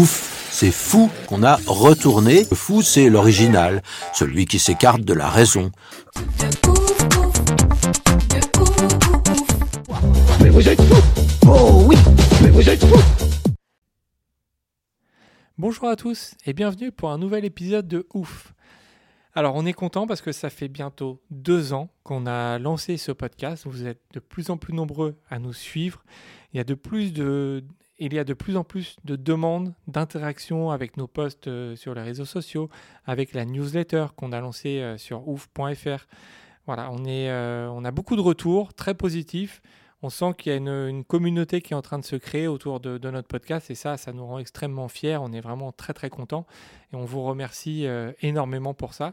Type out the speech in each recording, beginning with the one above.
Ouf, c'est fou qu'on a retourné. Le fou, c'est l'original, celui qui s'écarte de la raison. Mais vous êtes fous Oh oui Mais vous êtes fous Bonjour à tous et bienvenue pour un nouvel épisode de Ouf. Alors on est content parce que ça fait bientôt deux ans qu'on a lancé ce podcast. Vous êtes de plus en plus nombreux à nous suivre. Il y a de plus de il y a de plus en plus de demandes d'interactions avec nos posts euh, sur les réseaux sociaux, avec la newsletter qu'on a lancée euh, sur ouf.fr. Voilà, on, est, euh, on a beaucoup de retours très positifs. On sent qu'il y a une, communauté qui est en train de se créer autour de, notre podcast et ça, ça nous rend extrêmement fiers. On est vraiment très très contents et on vous remercie énormément pour ça.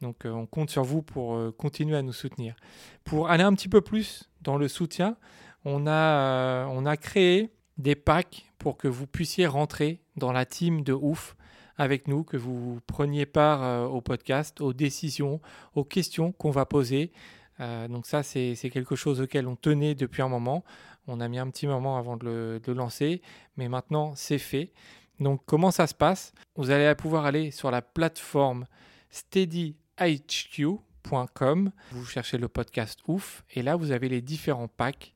Donc on compte sur vous pour continuer à nous soutenir. Pour aller un petit peu plus dans le soutien, on a, on a créé des packs pour que vous puissiez rentrer dans la team de ouf avec nous, que vous preniez part euh, au podcast, aux décisions, aux questions qu'on va poser. Euh, donc ça, c'est quelque chose auquel on tenait depuis un moment. On a mis un petit moment avant de le lancer, mais maintenant c'est fait. Donc comment ça se passe? Vous allez pouvoir aller sur la plateforme steadyhq.com. Vous cherchez le podcast ouf et là vous avez les différents packs.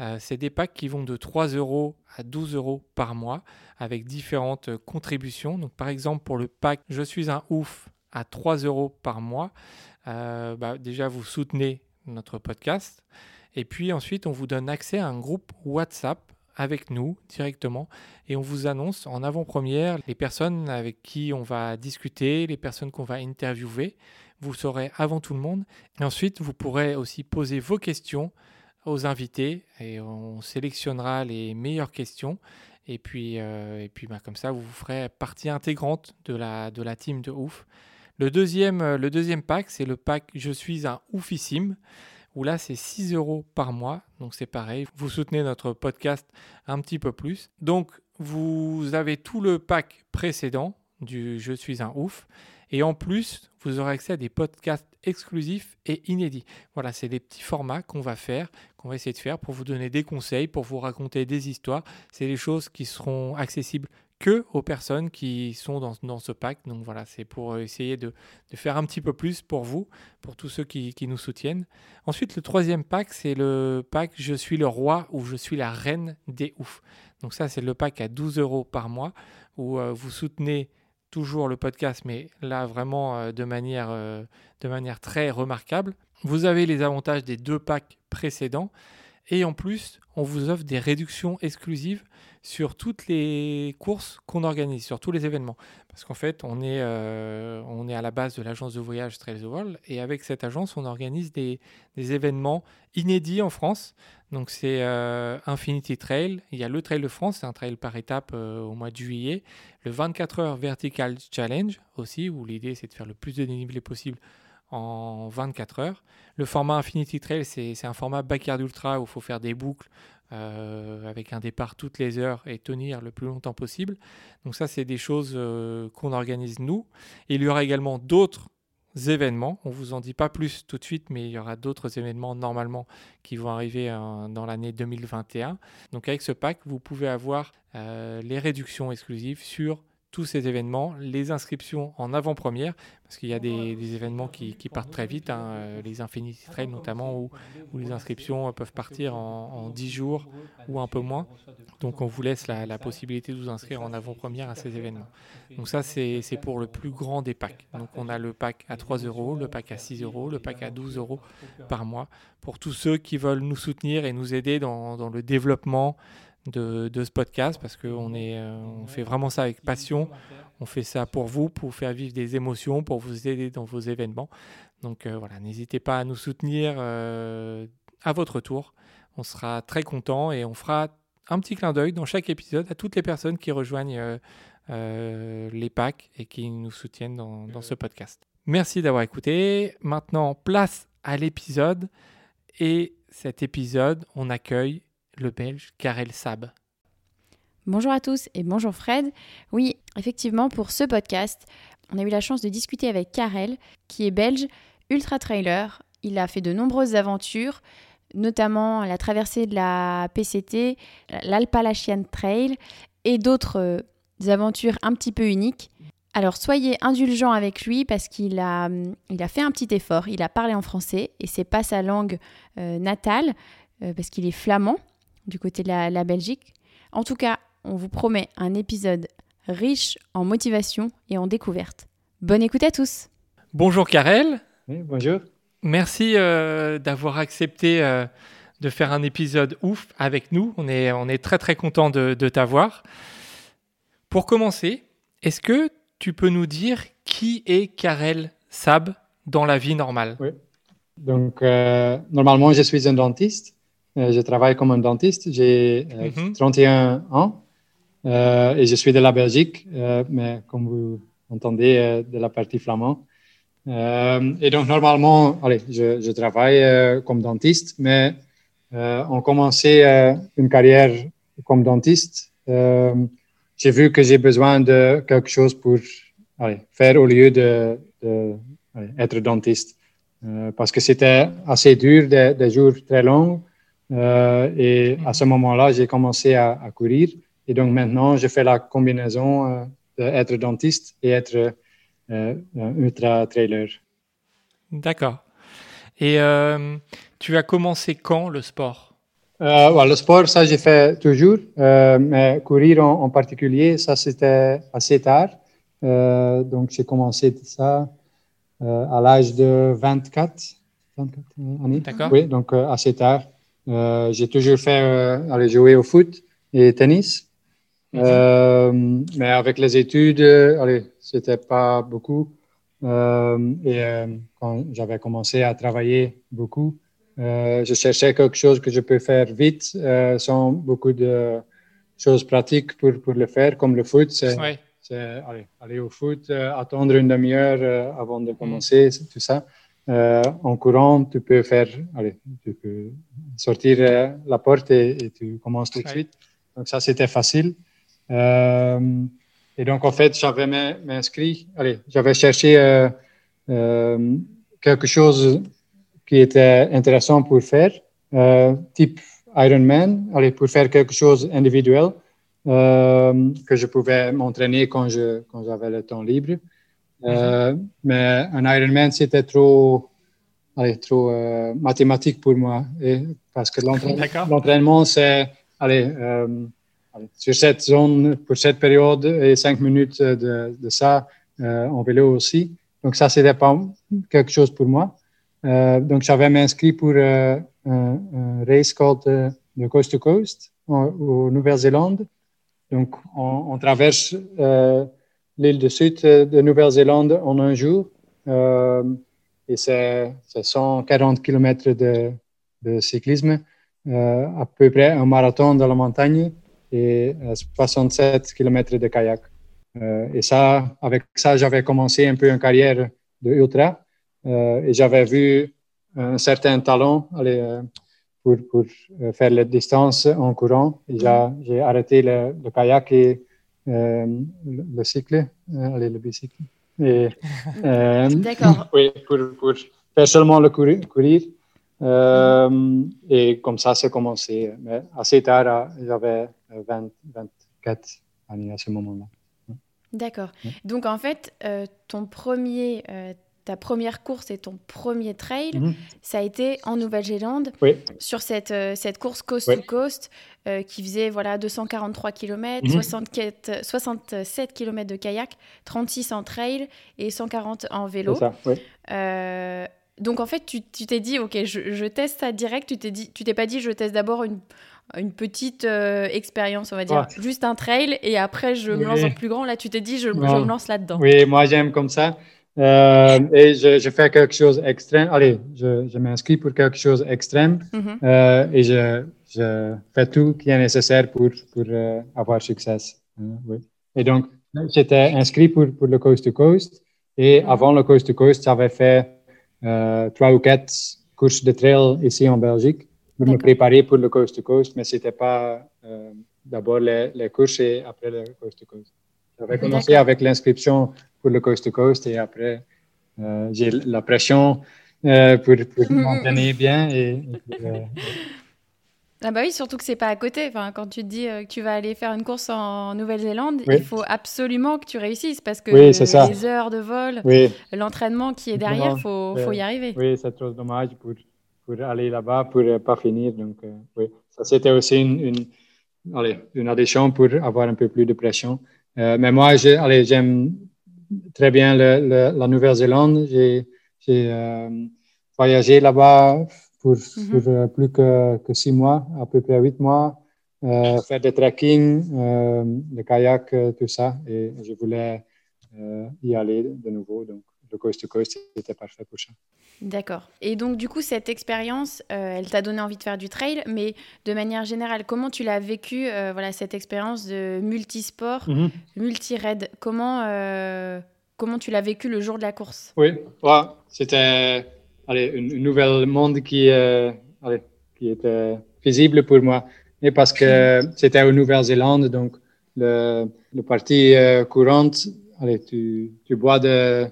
Euh, c'est des packs qui vont de 3 euros à 12 euros par mois avec différentes euh, contributions. Donc par exemple pour le pack Je suis un ouf à 3 euros par mois, euh, bah, déjà vous soutenez notre podcast et puis ensuite on vous donne accès à un groupe WhatsApp avec nous directement et on vous annonce en avant-première les personnes avec qui on va discuter, les personnes qu'on va interviewer. Vous saurez avant tout le monde. Et ensuite, vous pourrez aussi poser vos questions aux invités et on sélectionnera les meilleures questions. Et puis, euh, et puis bah, comme ça, vous ferez partie intégrante de la, de la team de ouf. Le deuxième, euh, le deuxième pack, c'est le pack Je suis un oufissime où là c'est 6 euros par mois. Donc c'est pareil, vous soutenez notre podcast un petit peu plus. Donc vous avez tout le pack précédent du Je suis un ouf. Et en plus, vous aurez accès à des podcasts exclusifs et inédits. Voilà, c'est des petits formats qu'on va faire, qu'on va essayer de faire pour vous donner des conseils, pour vous raconter des histoires. C'est des choses qui seront accessibles que aux personnes qui sont dans, dans ce pack. Donc voilà, c'est pour essayer de, de faire un petit peu plus pour vous, pour tous ceux qui, qui nous soutiennent. Ensuite, le troisième pack, c'est le pack Je suis le roi ou Je suis la reine des oufs. Donc ça, c'est le pack à 12 euros par mois où euh, vous soutenez toujours le podcast, mais là vraiment euh, de, manière, euh, de manière très remarquable. Vous avez les avantages des deux packs précédents et en plus, on vous offre des réductions exclusives sur toutes les courses qu'on organise, sur tous les événements. Parce qu'en fait, on est, euh, on est à la base de l'agence de voyage Trails the World et avec cette agence, on organise des, événements inédits en France. Donc c'est euh, Infinity Trail, il y a le Trail de France, c'est un trail par étape euh, au mois de juillet, le 24 heures Vertical Challenge aussi, où l'idée c'est de faire le plus de dénivelé possible en 24 heures. Le format Infinity Trail, c'est c'est un format backyard ultra où il faut faire des boucles euh, avec un départ toutes les heures et tenir le plus longtemps possible. Donc ça, c'est des choses euh, qu'on organise nous. Il y aura également d'autres événements. On vous en dit pas plus tout de suite, mais il y aura d'autres événements normalement qui vont arriver euh, dans l'année 2021. Donc avec ce pack, vous pouvez avoir euh, les réductions exclusives sur tous ces événements, les inscriptions en avant-première, parce qu'il y a des, des événements qui, qui partent très vite, hein, euh, les Infinity Trail notamment, où, où les inscriptions euh, peuvent partir en, en 10 jours ou un peu moins. Donc on vous laisse la, la possibilité de vous inscrire en avant-première à ces événements. Donc ça, c'est c'est pour le plus grand des packs. Donc on a le pack à 3 euros, le pack à 6 euros, le pack à 12 euros par mois, pour tous ceux qui veulent nous soutenir et nous aider dans, dans le développement de, ce podcast, parce qu'on euh, on fait vraiment ça avec passion. On fait ça pour vous, pour faire vivre des émotions, pour vous aider dans vos événements. Donc euh, voilà, n'hésitez pas à nous soutenir euh, à votre tour. On sera très content et on fera un petit clin d'œil dans chaque épisode à toutes les personnes qui rejoignent les packs et qui nous soutiennent dans ce podcast. Merci d'avoir écouté. Maintenant, place à l'épisode. Et cet épisode, on accueille le Belge Karel Sab. Bonjour à tous et bonjour Fred. Oui, effectivement, pour ce podcast, on a eu la chance de discuter avec Karel, qui est belge, ultra trailer. Il a fait de nombreuses aventures, notamment la traversée de la PCT, l'Alpalachian Trail et d'autres euh, aventures un petit peu uniques. Alors soyez indulgents avec lui parce qu'il a, il a fait un petit effort. Il a parlé en français et c'est pas sa langue euh, natale euh, parce qu'il est flamand du côté de la, la Belgique. En tout cas, on vous promet un épisode riche en motivation et en découverte. Bonne écoute à tous. Bonjour Karel. Oui, bonjour. Merci euh, d'avoir accepté euh, de faire un épisode ouf avec nous. On est, on est très très content de, de t'avoir. Pour commencer, est-ce que tu peux nous dire qui est Karel Sab dans la vie normale? Oui. Donc, euh, normalement, je suis un dentiste. Euh, je travaille comme un dentiste. J'ai euh, Mhm. 31 ans euh, et je suis de la Belgique, mais comme vous entendez, de la partie flamande. Et donc, normalement, allez, je, je travaille comme dentiste, mais en commençant euh, une carrière comme dentiste, j'ai vu que j'ai besoin de quelque chose pour allez, faire au lieu de, de allez, être dentiste. Parce que c'était assez dur, des, des jours très longs. Euh, et à ce moment-là, j'ai commencé à, à courir. Et donc maintenant, je fais la combinaison euh, d'être dentiste et être euh, un ultra trailer. D'accord. Et euh, tu as commencé quand le sport? Euh, ouais, le sport, ça, j'ai fait toujours. Euh, mais courir en, en particulier, ça, c'était assez tard. Donc, j'ai commencé ça à l'âge de 24, 24 années. D'accord. Oui, donc assez tard. Euh, j'ai toujours fait euh, aller jouer au foot et tennis. Mhm. Euh, mais avec les études, allez, c'était pas beaucoup. Et quand j'avais commencé à travailler beaucoup, je cherchais quelque chose que je peux faire vite, sans beaucoup de choses pratiques pour, pour le faire, comme le foot. C'est Ouais. aller, aller au foot, attendre une demi-heure avant de commencer, c'est tout ça. Euh, en courant, tu peux faire, allez, tu peux sortir euh, la porte et, et tu commences tout de suite. Donc ça, c'était facile. Euh, et donc, en fait, j'avais m'in- m'inscrit, allez, j'avais cherché quelque chose qui était intéressant pour faire, type Ironman, allez, pour faire quelque chose individuel que je pouvais m'entraîner quand je quand j'avais le temps libre. Euh, Mais un Ironman, c'était trop, allez, trop euh, mathématique pour moi. Et, parce que l'entraînement, c'est, allez, euh, allez, sur cette zone, pour cette période, et cinq minutes de, de ça en vélo aussi. Donc ça, c'était pas quelque chose pour moi. Donc j'avais m'inscrit pour un, un race called the Coast to Coast en, au Nouvelle-Zélande. Donc on, on traverse l'île de sud euh, de Nouvelle-Zélande en un jour. Euh, et c'est c'est 140 km de, cyclisme, euh, à peu près un marathon dans la montagne et euh, 67 km de kayak. Euh, et ça, avec ça, j'avais commencé un peu une carrière de ultra euh, et j'avais vu un certain talent euh, pour, pour euh, faire la distance en courant. J'ai arrêté le, le kayak et euh, le, le cycle, euh, allez, le bicycle. Et, euh, D'accord. oui, pour, pour faire seulement le courir. courir. Euh, et comme ça, c'est commencé. Mais assez tard, j'avais euh, 20, 24 années à ce moment-là. D'accord. Donc en fait, ton premier, ta première course et ton premier trail, Mhm. ça a été en Nouvelle-Zélande Oui. sur cette, euh, cette course coast Oui. to coast euh, qui faisait voilà 243 km, Mhm. 64 67 km de kayak, 36 en trail et 140 en vélo. C'est ça, oui. Euh, donc en fait, tu tu t'es dit, ok, je, je teste ça direct. Tu t'es dit, tu t'es pas dit, je teste d'abord une, une petite euh, expérience, on va dire, juste un trail, et après je me lance en plus grand. Là, tu t'es dit, je, je me lance là-dedans. Oui, moi j'aime comme ça. Euh, et je, je fais quelque chose d'extrême. Allez, je, je m'inscris pour quelque chose d'extrême Mhm. euh, et je, je fais tout qui est nécessaire pour, pour euh, avoir succès. Oui. Et donc, j'étais inscrit pour, pour le Coast to Coast. Et Mhm. avant le Coast to Coast, j'avais fait euh, trois ou quatre courses de trail ici en Belgique pour me préparer pour le Coast to Coast, mais c'était pas euh, d'abord les, les courses et après le Coast to Coast. J'avais commencé avec l'inscription pour le Coast to Coast et après, euh, j'ai la pression euh, pour, pour Mhm. m'entraîner bien. Et, euh, Ah bah oui, surtout que c'est pas à côté. Enfin, quand tu te dis que tu vas aller faire une course en Nouvelle-Zélande, Oui. il faut absolument que tu réussisses parce que Oui, les heures de vol, oui, l'entraînement qui est derrière, faut, Ouais. faut y arriver. Oui, c'est trop dommage pour, pour aller là-bas, pour ne pas finir. Donc, oui, ça c'était aussi une, une, allez, une addition pour avoir un peu plus de pression. Euh, mais moi, j'aime très bien le- le- la Nouvelle-Zélande. J'ai j'ai, euh, voyagé là-bas pour, Mhm. pour, euh, plus que, que six mois, à peu près huit mois, euh, faire des trekking, euh, le kayak, euh, tout ça. Et je voulais euh, y aller de nouveau. Donc, le coast to coast, c'était parfait pour ça. D'accord. Et donc, du coup, cette expérience, euh, elle t'a donné envie de faire du trail, mais de manière générale, comment tu l'as vécu, euh, voilà, cette expérience de multisport, multi-raid? Comment, euh, comment tu l'as vécu le jour de la course? Oui, ouais, c'était allez, une, une nouvelle monde qui, euh, allez, qui était visible pour moi. Et parce que c'était en Nouvelle-Zélande, donc le, le parti euh, courante, allez, tu, tu bois de,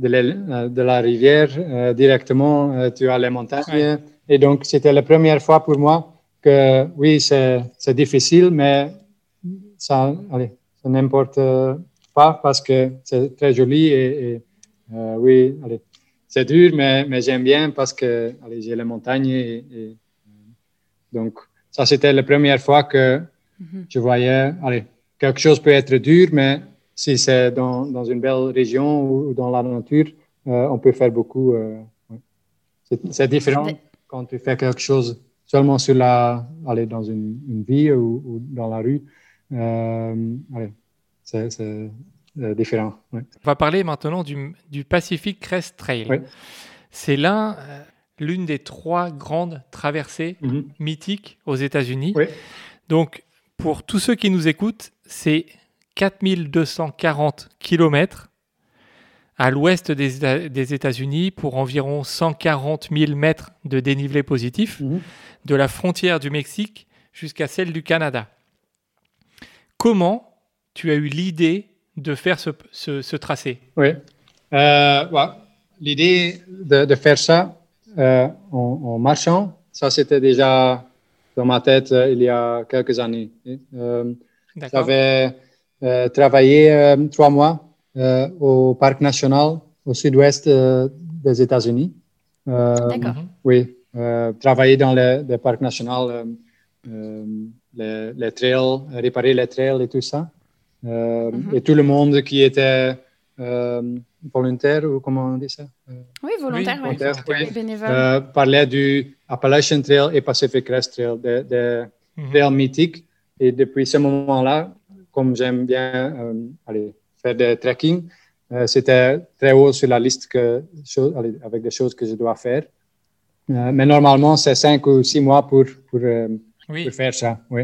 de, la, de la rivière euh, directement, euh, tu as les montagnes. Ouais. Et donc, c'était la première fois pour moi que, oui, c'est difficile, mais ça, allez, ça n'importe pas parce que c'est très joli et, et, euh, oui, allez, c'est dur, mais, mais j'aime bien parce que j'ai les montagnes et, et, donc ça c'était la première fois que Mhm. je voyais, allez, quelque chose peut être dur, mais si c'est dans, dans une belle région ou, dans la nature, euh, on peut faire beaucoup. euh, ouais. C'est c'est différent quand tu fais quelque chose seulement sur la, allez, dans une, une ville ou, ou dans la rue. Euh, allez, c'est c'est, différent. ouais. On va parler maintenant du, du Pacific Crest Trail. C'est l'un, euh, l'une des trois grandes traversées Mhm. mythiques aux États-Unis. Oui. Donc, pour tous ceux qui nous écoutent, c'est 4240 km à l'ouest des, Éta- des États-Unis pour environ 140 000 mètres de dénivelé positif, Mhm. de la frontière du Mexique jusqu'à celle du Canada. Comment tu as eu l'idée de faire ce, ce- ce tracé? Oui. Euh, ouais. L'idée de, de faire ça euh, en, en marchant, ça c'était déjà dans ma tête euh, il y a quelques années. J'avais travaillé euh, trois mois euh, au parc national au sud-ouest euh, des États-Unis. Euh, D'accord. Mhm. oui, euh, travailler dans le, le parc national, euh, euh, les, les trails, réparer les trails et tout ça. Euh, Mhm. Et tout le monde qui était euh, volontaire, ou comment on dit ça? Euh, Oui, volontaire, Oui, volontaire, oui. bénévole. euh, parlait du Appalachian Trail et Pacific Crest Trail, des Mhm. trails mythiques. Et depuis ce moment-là, comme j'aime bien euh, aller faire des trekking, euh, c'était très haut sur la liste que, cho- allez, avec des choses que je dois faire. Euh, mais normalement, c'est cinq ou six mois pour, pour, Oui. pour faire ça. Oui.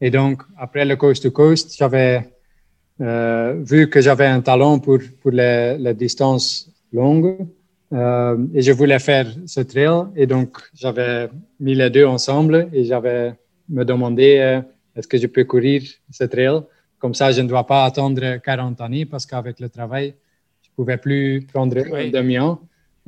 Et donc, après le Coast to Coast, j'avais euh, vu que j'avais un talent pour, pour les, les distances longues euh, et je voulais faire ce trail. Et donc, j'avais mis les deux ensemble et j'avais me demandé euh, est-ce que je peux courir ce trail? Comme ça, je ne dois pas attendre 40 années parce qu'avec le travail, je ne pouvais plus prendre Oui. un demi-an.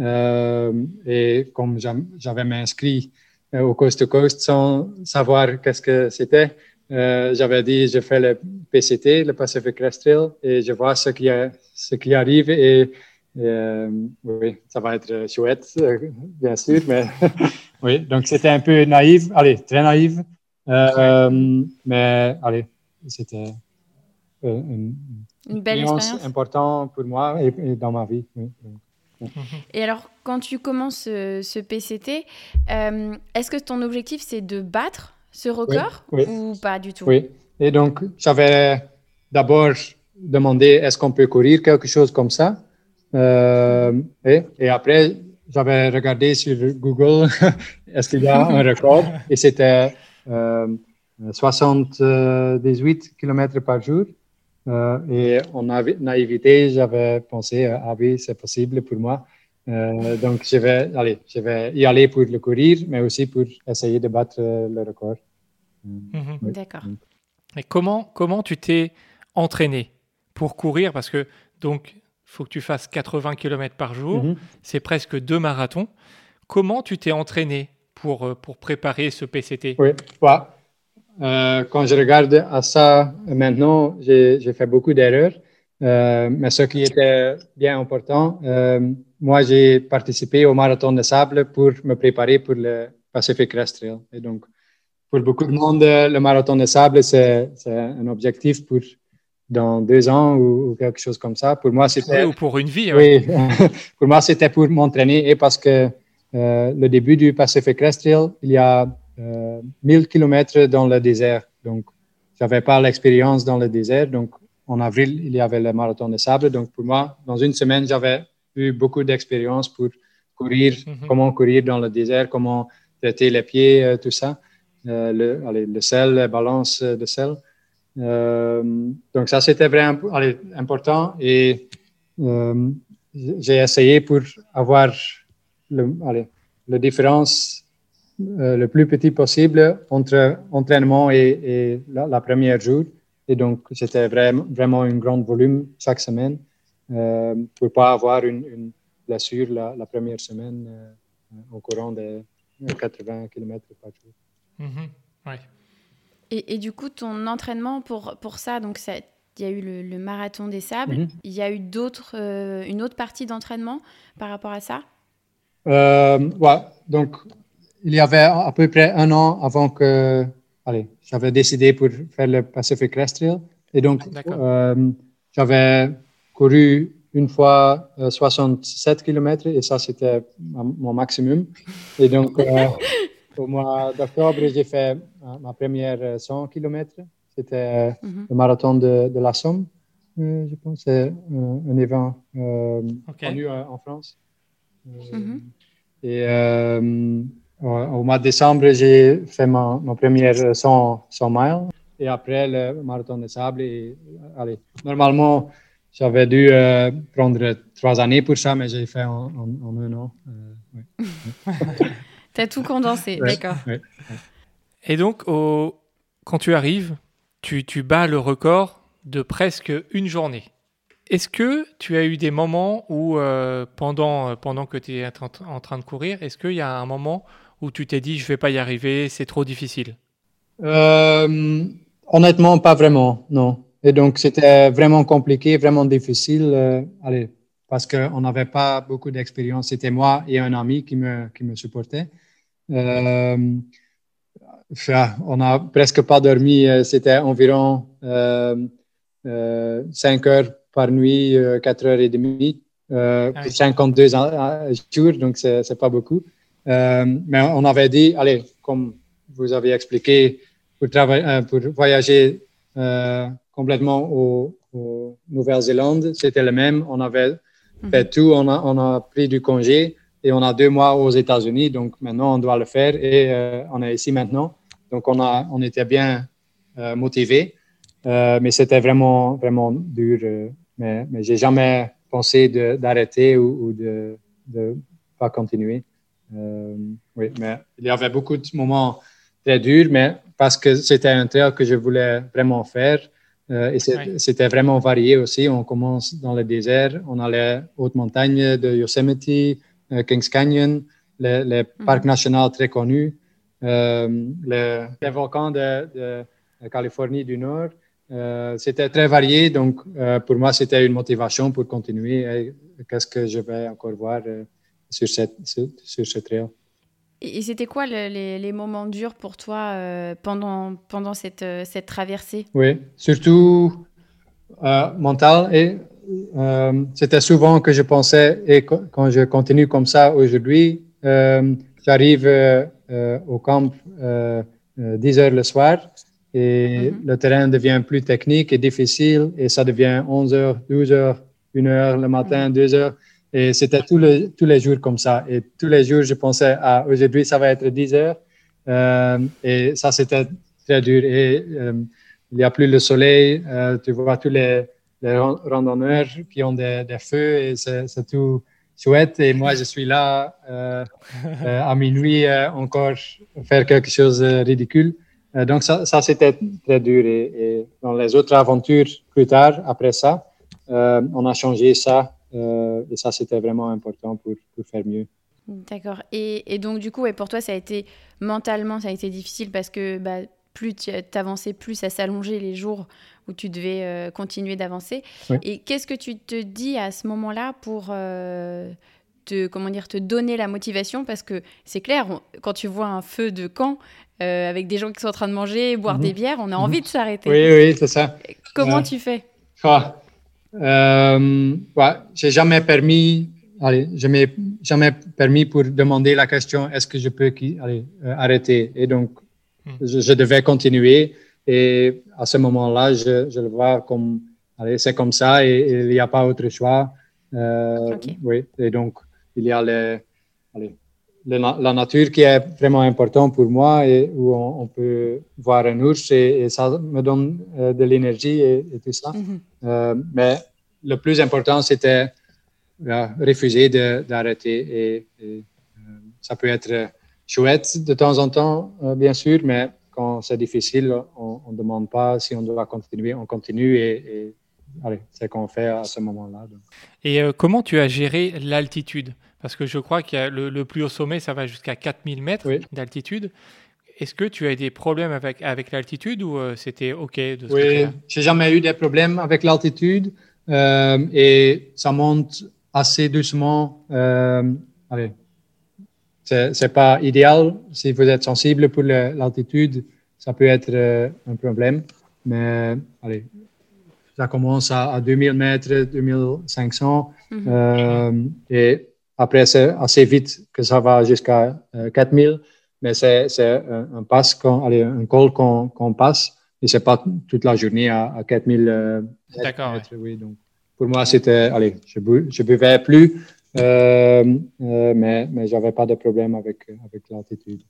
Euh, et comme j'avais m'inscrit euh, au Coast to Coast sans savoir qu'est-ce que c'était, euh, j'avais dit je fais le PCT, le Pacific Crest Trail, et je vois ce qui, a- ce qui arrive. Et euh, oui, ça va être chouette, bien sûr, mais oui, donc c'était un peu naïf, allez, très naïf, euh, mais allez, c'était une Une belle expérience importante pour moi et, et dans ma vie. oui. Et alors, quand tu commences ce, ce PCT, euh, est-ce que ton objectif, c'est de battre ce record oui. ou pas du tout? Oui. Et donc, j'avais d'abord demandé est-ce qu'on peut courir quelque chose comme ça? Euh, et, et après, j'avais regardé sur Google est-ce qu'il y a un record? Et c'était 78 km par jour. Et en naïveté, j'avais pensé, ah oui, c'est possible pour moi. donc, je vais, allez, je vais y aller pour le courir, mais aussi pour essayer de battre le record. Mhm. D'accord. Et comment, comment tu t'es entraîné pour courir? Parce que, donc, faut que tu fasses 80 km par jour. C'est presque deux marathons. Comment tu t'es entraîné pour, euh, pour préparer ce PCT Oui, bah, euh, quand je regarde à ça maintenant, j'ai fait beaucoup d'erreurs. Euh, mais ce qui était bien important, moi, j'ai participé au marathon de sable pour me préparer pour le Pacific Crest Trail. Et donc, pour beaucoup de monde, le marathon de sable, c'est un objectif pour dans deux ans ou, quelque chose comme ça. Pour moi, c'était. ou pour une vie. Oui, pour moi, c'était pour m'entraîner et parce que euh, le début du Pacific Crest Trail, il y a euh, 1000 km dans le désert. Donc, j'avais pas l'expérience dans le désert. Donc, en avril, il y avait le marathon de sable. Donc, pour moi, dans une semaine, j'avais eu beaucoup d'expérience pour courir, mhm. comment courir dans le désert, comment traiter les pieds, euh, tout ça. Euh, le, allez, le sel, la balance de sel. Euh, donc ça, c'était vraiment important et euh, j'ai essayé pour avoir le, allez, la différence euh, le plus petit possible entre entraînement et, la, première jour. Et donc, c'était vraiment, vraiment un grand volume chaque semaine euh, pour pas avoir une, une blessure la, la, première semaine au courant de 80 km par jour. Mm-hmm. ouais. Et, du coup, ton entraînement pour, pour ça, donc il y a eu le, marathon des sables. Mhm. Il y a eu d'autres, euh, une autre partie d'entraînement par rapport à ça? Euh, Ouais, donc il y avait à peu près un an avant que allez, j'avais décidé pour faire le Pacific Crest Trail. Et donc, euh, j'avais couru une fois 67 km et ça, c'était mon maximum. Et donc, au mois d'octobre, j'ai fait ma première 100 km. C'était mhm. le marathon de, de la Somme, euh, je pense. C'est un, événement euh, connu euh, en France. Mhm. Et au, mois de décembre, j'ai fait ma, ma, première 100, 100 miles. Et après, le marathon de sable. Et, allez, normalement, j'avais dû prendre trois années pour ça, mais j'ai fait en, en, un an. Oui. Tu as tout condensé, d'accord. Et donc, au... quand tu arrives, tu, tu bats le record de presque une journée. Est-ce que tu as eu des moments où, euh, pendant, pendant que tu es en train de courir, est-ce qu'il y a un moment où tu t'es dit, je vais pas y arriver, c'est trop difficile euh, Honnêtement, pas vraiment, non. Et donc, c'était vraiment compliqué, vraiment difficile. Euh, allez, parce qu'on n'avait pas beaucoup d'expérience. C'était moi et un ami qui me, qui me supportait. Euh, on n'a presque pas dormi. C'était environ euh, 5 euh, heures par nuit, 4 heures et demie pour 52 jours, donc c'est pas beaucoup. Mais on avait dit, allez, comme vous avez expliqué, pour, travailler, pour voyager complètement au, Nouvelle-Zélande, c'était le même. On avait fait mhm. tout, on a, on a pris du congé et on a deux mois aux États-Unis, donc maintenant on doit le faire et euh, on est ici maintenant. Donc on, a, on était bien euh, motivés, euh, mais c'était vraiment, vraiment dur. mais mais j'ai jamais pensé d'arrêter ou, de ne pas continuer. Oui, mais il y avait beaucoup de moments très durs, mais parce que c'était un trail que je voulais vraiment faire. et c'était vraiment varié aussi. On commence dans le désert, on allait haute montagne de Yosemite, euh, Kings Canyon, les, les mhm. parcs nationaux très connus, euh, les, volcans de, de, Californie du Nord. Euh, c'était très varié, donc pour moi, c'était une motivation pour continuer. Qu'est-ce que je vais encore voir sur, cette, sur, ce trail? Et c'était quoi les, les, moments durs pour toi pendant, pendant cette, cette traversée? Oui, surtout mental et euh, c'était souvent que je pensais, et quand je continue comme ça aujourd'hui, euh, j'arrive euh, au camp 10 heures le soir et mhm. le terrain devient plus technique et difficile et ça devient 11 heures, 12 heures, 1 heure le matin, 2 heures. Et c'était tous les, tous les jours comme ça. Et tous les jours, je pensais, ah, aujourd'hui, ça va être 10 heures. Euh, et ça, c'était très dur. Et euh, il n'y a plus le soleil. Euh, tu vois tous les, les randonneurs qui ont des, des feux et c'est tout chouette. Et moi, je suis là à minuit encore faire quelque chose de ridicule. donc, ça, ça c'était très dur. Et, et, dans les autres aventures plus tard, après ça, on a changé ça. Et ça, c'était vraiment important pour, pour faire mieux. D'accord. Et, et, donc, du coup, et pour toi, ça a été mentalement, ça a été difficile parce que bah, plus tu avançais, plus ça s'allongeait les jours où tu devais euh, continuer d'avancer. Et qu'est-ce que tu te dis à ce moment-là pour euh, te, comment dire, te donner la motivation? Parce que c'est clair, quand tu vois un feu de camp euh, avec des gens qui sont en train de manger, boire des mhm. bières, on a envie mhm. de s'arrêter. Oui, oui, c'est ça. Comment tu fais? Ah. Ouais, J'ai jamais permis allez, je m'ai jamais permis pour demander la question est-ce que je peux allez, euh, arrêter? Et donc, hmm. je, devais continuer. Et à ce moment-là, je, je, le vois comme allez, c'est comme ça et, il n'y a pas autre choix. Euh, Oui. Et donc, il y a les, allez, la nature qui est vraiment importante pour moi et où on, peut voir un ours et, ça me donne euh, de l'énergie et, tout ça. Mm-hmm. euh, mais le plus important, c'était refuser d'arrêter. Et, euh, ça peut être chouette de temps en temps, euh, bien sûr, mais quand c'est difficile, on ne demande pas si on doit continuer, on continue et, c'est ce qu'on fait à ce moment-là. Et euh, comment tu as géré l'altitude? Parce que je crois que le, le, plus haut sommet, ça va jusqu'à 4000 mètres d'altitude. Est-ce que tu as eu des problèmes avec, avec l'altitude ou c'était OK de ce Oui, j'ai jamais eu des problèmes avec l'altitude et ça monte assez doucement. Euh, allez, c'est pas idéal. Si vous êtes sensible pour l'altitude, ça peut être euh, un problème. Mais allez, ça commence à, 2000 mètres, 2500. Mhm. euh, et après, c'est assez vite que ça va jusqu'à 4000. Euh, Mais c'est un, un, passe, allez, un col qu'on passe. Et c'est pas toute la journée à, à 4000 euh, mètres. Oui, donc pour moi, c'était, allez, je ne buvais plus, euh, euh, mais, mais je n'avais pas de problème avec, avec l'altitude.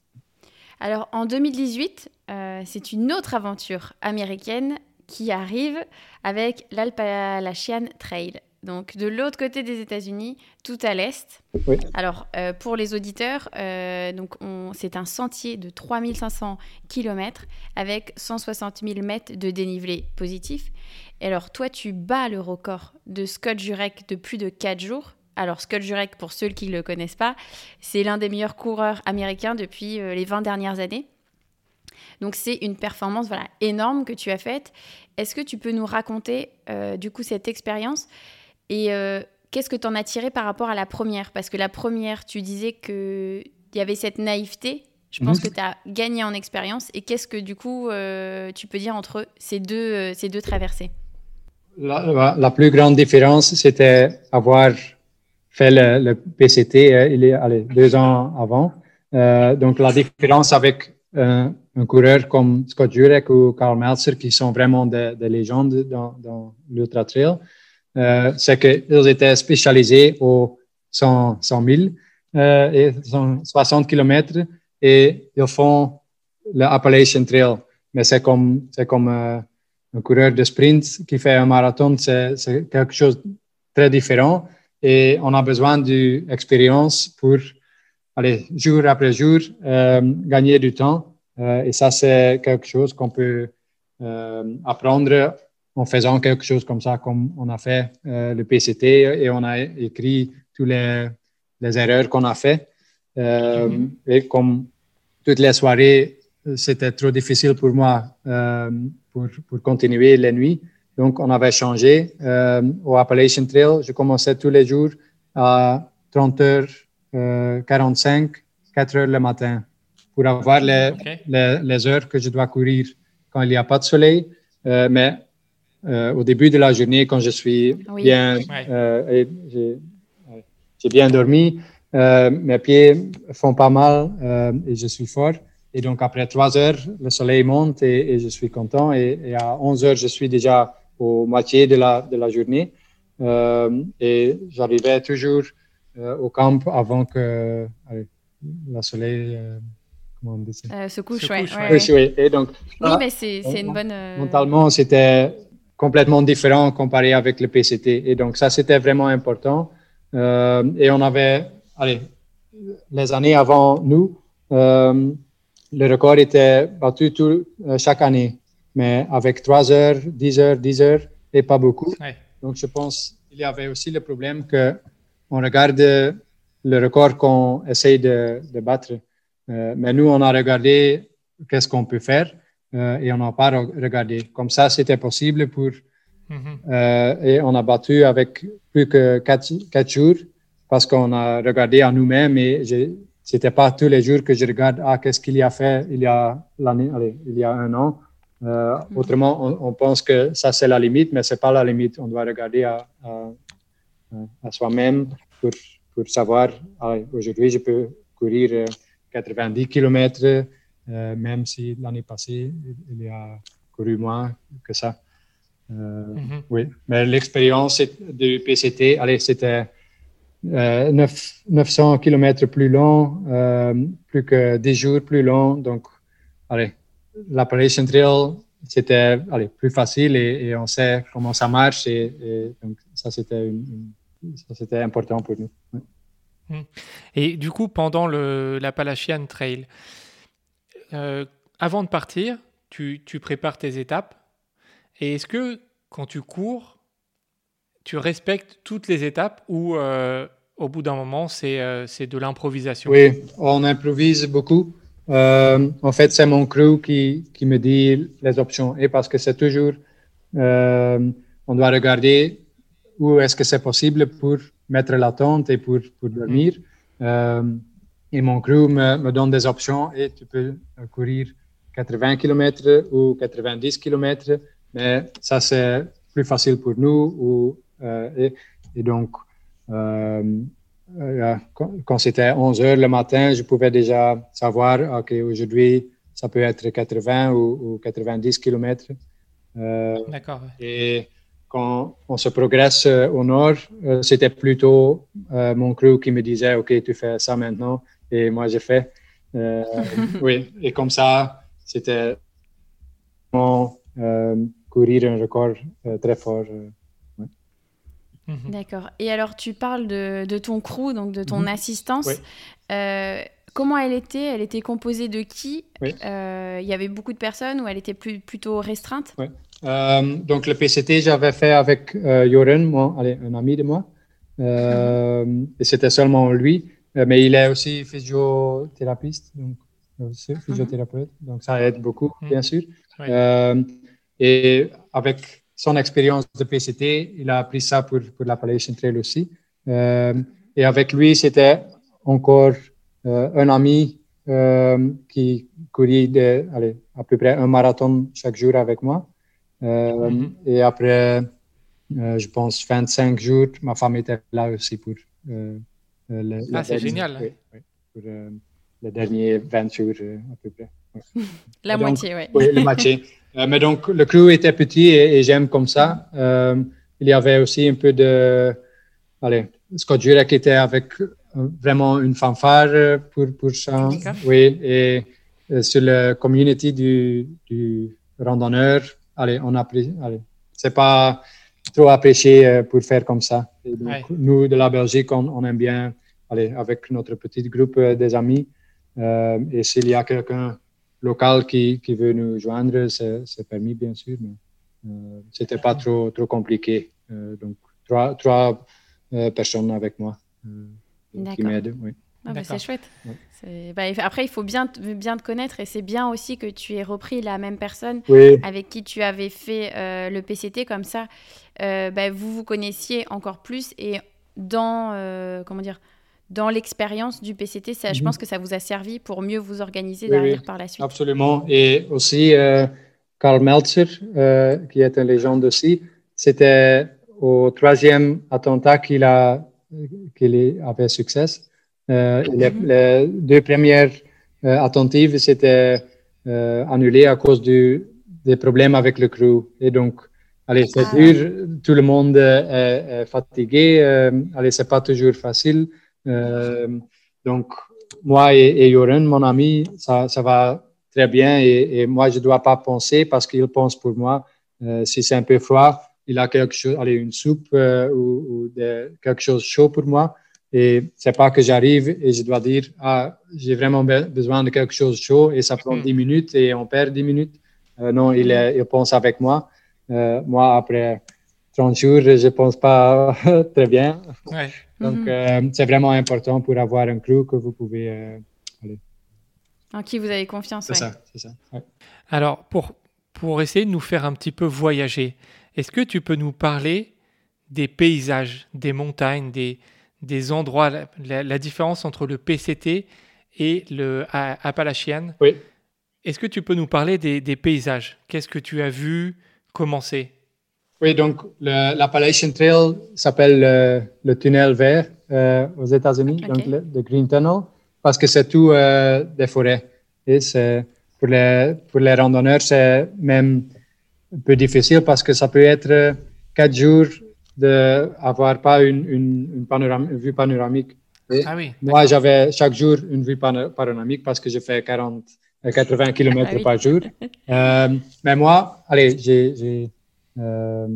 Alors, en 2018, euh, c'est une autre aventure américaine qui arrive avec l'Alpalachian Trail. Donc, de l'autre côté des États-Unis, tout à l'est. Oui. Alors, pour les auditeurs, donc c'est un sentier de 3500 km avec 160 000 mètres de dénivelé positif. Et alors, toi, tu bats le record de Scott Jurek de plus de 4 jours. Alors, Scott Jurek, pour ceux qui ne le connaissent pas, c'est l'un des meilleurs coureurs américains depuis euh, les 20 dernières années. Donc, c'est une performance voilà, énorme que tu as faite. Est-ce que tu peux nous raconter, euh, du coup, cette expérience? Et euh, qu'est-ce que tu en as tiré par rapport à la première? Parce que la première, tu disais qu'il y avait cette naïveté je pense mhm. que tu as gagné en expérience. Et qu'est-ce que du coup tu peux dire entre ces deux, ces deux traversées? La, plus grande différence, c'était avoir fait le, PCT euh, il y a deux ans avant. Euh, donc, la différence avec un coureur comme Scott Jurek ou Karl Meltzer, qui sont vraiment des, légendes dans, dans l'Ultra Trail, euh, c'est qu'ils étaient spécialisés aux 100, 100 000 et 60 km et ils font le Appalachian Trail. Mais c'est comme, c'est comme un coureur de sprint qui fait un marathon, c'est quelque chose de très différent. Et on a besoin d'expérience pour aller jour après jour euh, gagner du temps. Euh, et ça, c'est quelque chose qu'on peut euh, apprendre en faisant quelque chose comme ça, comme on a fait le PCT et on a écrit toutes les, les erreurs qu'on a fait. Mm-hmm. Et comme toutes les soirées, c'était trop difficile pour moi pour, pour, continuer les nuits. Donc, on avait changé euh, au Appalachian Trail. Je commençais tous les jours à 30 h 45, 4 heures le matin pour avoir les, les, heures que je dois courir quand il n'y a pas de soleil. Euh, mais euh, au début de la journée, quand je suis bien, j'ai bien dormi, mes pieds font pas mal et je suis fort. Et donc, après trois heures, le soleil monte et, je suis content. Et, à 11 heures, je suis déjà au moitié de la, de la journée. Euh, et j'arrivais toujours euh, au camp avant que le soleil euh, comment on dit ça? Euh, se couche, Se ouais. couche, ouais, ouais. ouais. Oui, et donc, Oui, mais c'est c'est une on- bonne. euh, mentalement, c'était complètement différent comparé avec le PCT. Et donc, ça, c'était vraiment important. Euh, et on avait, allez, les années avant nous, euh, le record était battu tout, euh, chaque année, mais avec 3 heures, 10 heures, 10 heures, et pas beaucoup. Ouais. Donc, je pense qu'il y avait aussi le problème que on regarde le record qu'on essaye de, de battre. Euh, mais nous, on a regardé qu'est-ce qu'on peut faire euh, et on n'a pas re- regardé. Comme ça, c'était possible pour. Mhm. euh, et on a battu avec plus que 4, jours parce qu'on a regardé à nous-mêmes et c'était pas tous les jours que je regarde ah, qu'est-ce qu'il y a fait il y a, l'année, allez, il y a un an. Euh, Autrement, on, on pense que ça, c'est la limite, mais c'est pas la limite. On doit regarder à, à, à soi-même pour, pour savoir, aujourd'hui, je peux courir euh, 90 km, euh, même si l'année passée, il- y a couru moins que ça. Euh, Mhm. oui, mais l'expérience du PCT, allez, c'était euh, neuf- 900 km plus long, euh, plus que 10 jours plus long. Donc, allez, l'Appalachian Trail, c'était plus facile et, et on sait comment ça marche. Et, et donc, ça, c'était important pour nous. Oui. Et du coup, pendant l'Appalachian Trail, euh, avant de partir, tu, tu prépares tes étapes. Et est-ce que quand tu cours, tu respectes toutes les étapes ou euh, au bout d'un moment, c'est, euh, c'est de l'improvisation? Oui, on improvise beaucoup. Euh, en fait, c'est mon crew qui, qui me dit les options. Et parce que c'est toujours, on doit regarder où est-ce que c'est possible pour mettre la tente et pour, pour dormir. Euh, et mon crew me, me donne des options et tu peux euh, courir 80 km ou 90 km, mais ça c'est plus facile pour nous. Ou, euh, et, et donc, euh, euh, quand, quand c'était 11 heures le matin, je pouvais déjà savoir, OK, aujourd'hui, ça peut être 80 ou, ou 90 km. D'accord. et quand on se progresse au nord, c'était plutôt mon crew qui me disait, OK, tu fais ça maintenant. Et moi, j'ai fait. Euh, oui, et comme ça, c'était vraiment, euh, courir un record euh, très fort. euh. Mhm. D'accord. Et alors, tu parles de, de ton crew, donc de ton Mhm. assistance. Oui. Euh, comment elle était? Elle était composée de qui? Oui. Euh, Il y avait beaucoup de personnes ou elle était plus, plutôt restreinte? Euh, donc, le PCT, j'avais fait avec euh, Joren, moi, allez, un ami de moi. Euh, et c'était seulement lui. Euh, mais il est aussi physiothérapeute, donc aussi physiothérapeute. Donc, ça aide beaucoup, Mhm. bien sûr. Oui. Euh, et avec son expérience de PCT, il a appris ça pour, pour l'Appalachian Trail aussi. Euh, et avec lui, c'était encore euh, un ami euh, qui courait de, allez, à peu près un marathon chaque jour avec moi. Euh, Mhm. Et après, euh, je pense, 25 jours, ma femme était là aussi pour. Euh, le, Ah, le c'est dernier- génial, oui, oui, pour euh, les derniers 20 jours euh, à peu près. La donc- moitié, ouais. Oui, le moitié. Mais donc, le crew était petit et, et j'aime comme ça. Il y avait aussi un peu de. Allez, Scott Jurek était avec vraiment une fanfare pour, pour ça. Oui, et euh, sur la community du, du randonneur, allez, on a pris. Allez, c'est pas trop apprécié euh, pour faire comme ça. Et donc, Ouais. Nous, de la Belgique, on, on aime bien aller avec notre petit groupe euh, des amis. Euh, et s'il y a quelqu'un local qui, qui veut nous joindre, c'est c'est permis, bien sûr, mais euh, c'était pas trop, trop compliqué. Euh, donc, trois, trois euh, personnes avec moi euh, qui m'aident. Oui. Ah bah, c'est chouette. Ouais. Bah, après, il faut bien, te- bien te connaître et c'est bien aussi que tu aies repris la même personne Oui, avec qui tu avais fait euh, le PCT comme ça. euh, bah, vous vous connaissiez encore plus et dans euh, comment dire dans l'expérience du PCT, ça, je Mhm. pense que ça vous a servi pour mieux vous organiser Oui, derrière oui. par la suite. absolument. Et aussi, Karl Meltzer, qui est une légende aussi, c'était au troisième attentat qu'il a, qu'il avait succès. Euh, les, Mhm. les deux premières euh, attentives, c'était euh, annulé à cause du, des problèmes avec le crew. Et donc, allez, c'est Ah. dur, tout le monde est, est fatigué, euh, allez, c'est pas toujours facile. Donc, moi et, et Joren, mon ami, ça, ça va très bien et, et moi, je ne dois pas penser parce qu'il pense pour moi. Si c'est un peu froid, il a quelque chose, allez, une soupe ou, ou de, quelque chose chaud pour moi. Et c'est pas que j'arrive et je dois dire, ah, j'ai vraiment be- besoin de quelque chose chaud et ça prend Mm. 10 minutes et on perd 10 minutes. Euh, non, il, est- il pense avec moi. Euh, moi, après 30 jours, je pense pas très bien. Ouais. Donc, Mhm. euh, c'est vraiment important pour avoir un crew que vous pouvez. euh, En qui vous avez confiance. c'est ouais. ça, c'est ça. Ouais. Alors, pour, pour essayer de nous faire un petit peu voyager, est-ce que tu peux nous parler des paysages, des montagnes, des, des endroits, la, la- la différence entre le PCT et le Appalachian. Oui. Est-ce que tu peux nous parler des, des paysages? Qu'est-ce que tu as vu? Comment c'est? Oui, donc l'Appalachian Trail s'appelle euh, le tunnel vert euh, aux États-Unis, donc le, le Green Tunnel, parce que c'est tout euh, des forêts. Et c'est pour les, pour les randonneurs, c'est même un peu difficile parce que ça peut être quatre jours d'avoir pas une, une, une, panoram- une vue panoramique. Et Ah oui. moi, j'avais chaque jour une vue pano- panoramique parce que je fais 40, euh, 80 km Ah oui. par jour. Euh, mais moi, allez, j'ai, j'ai, euh,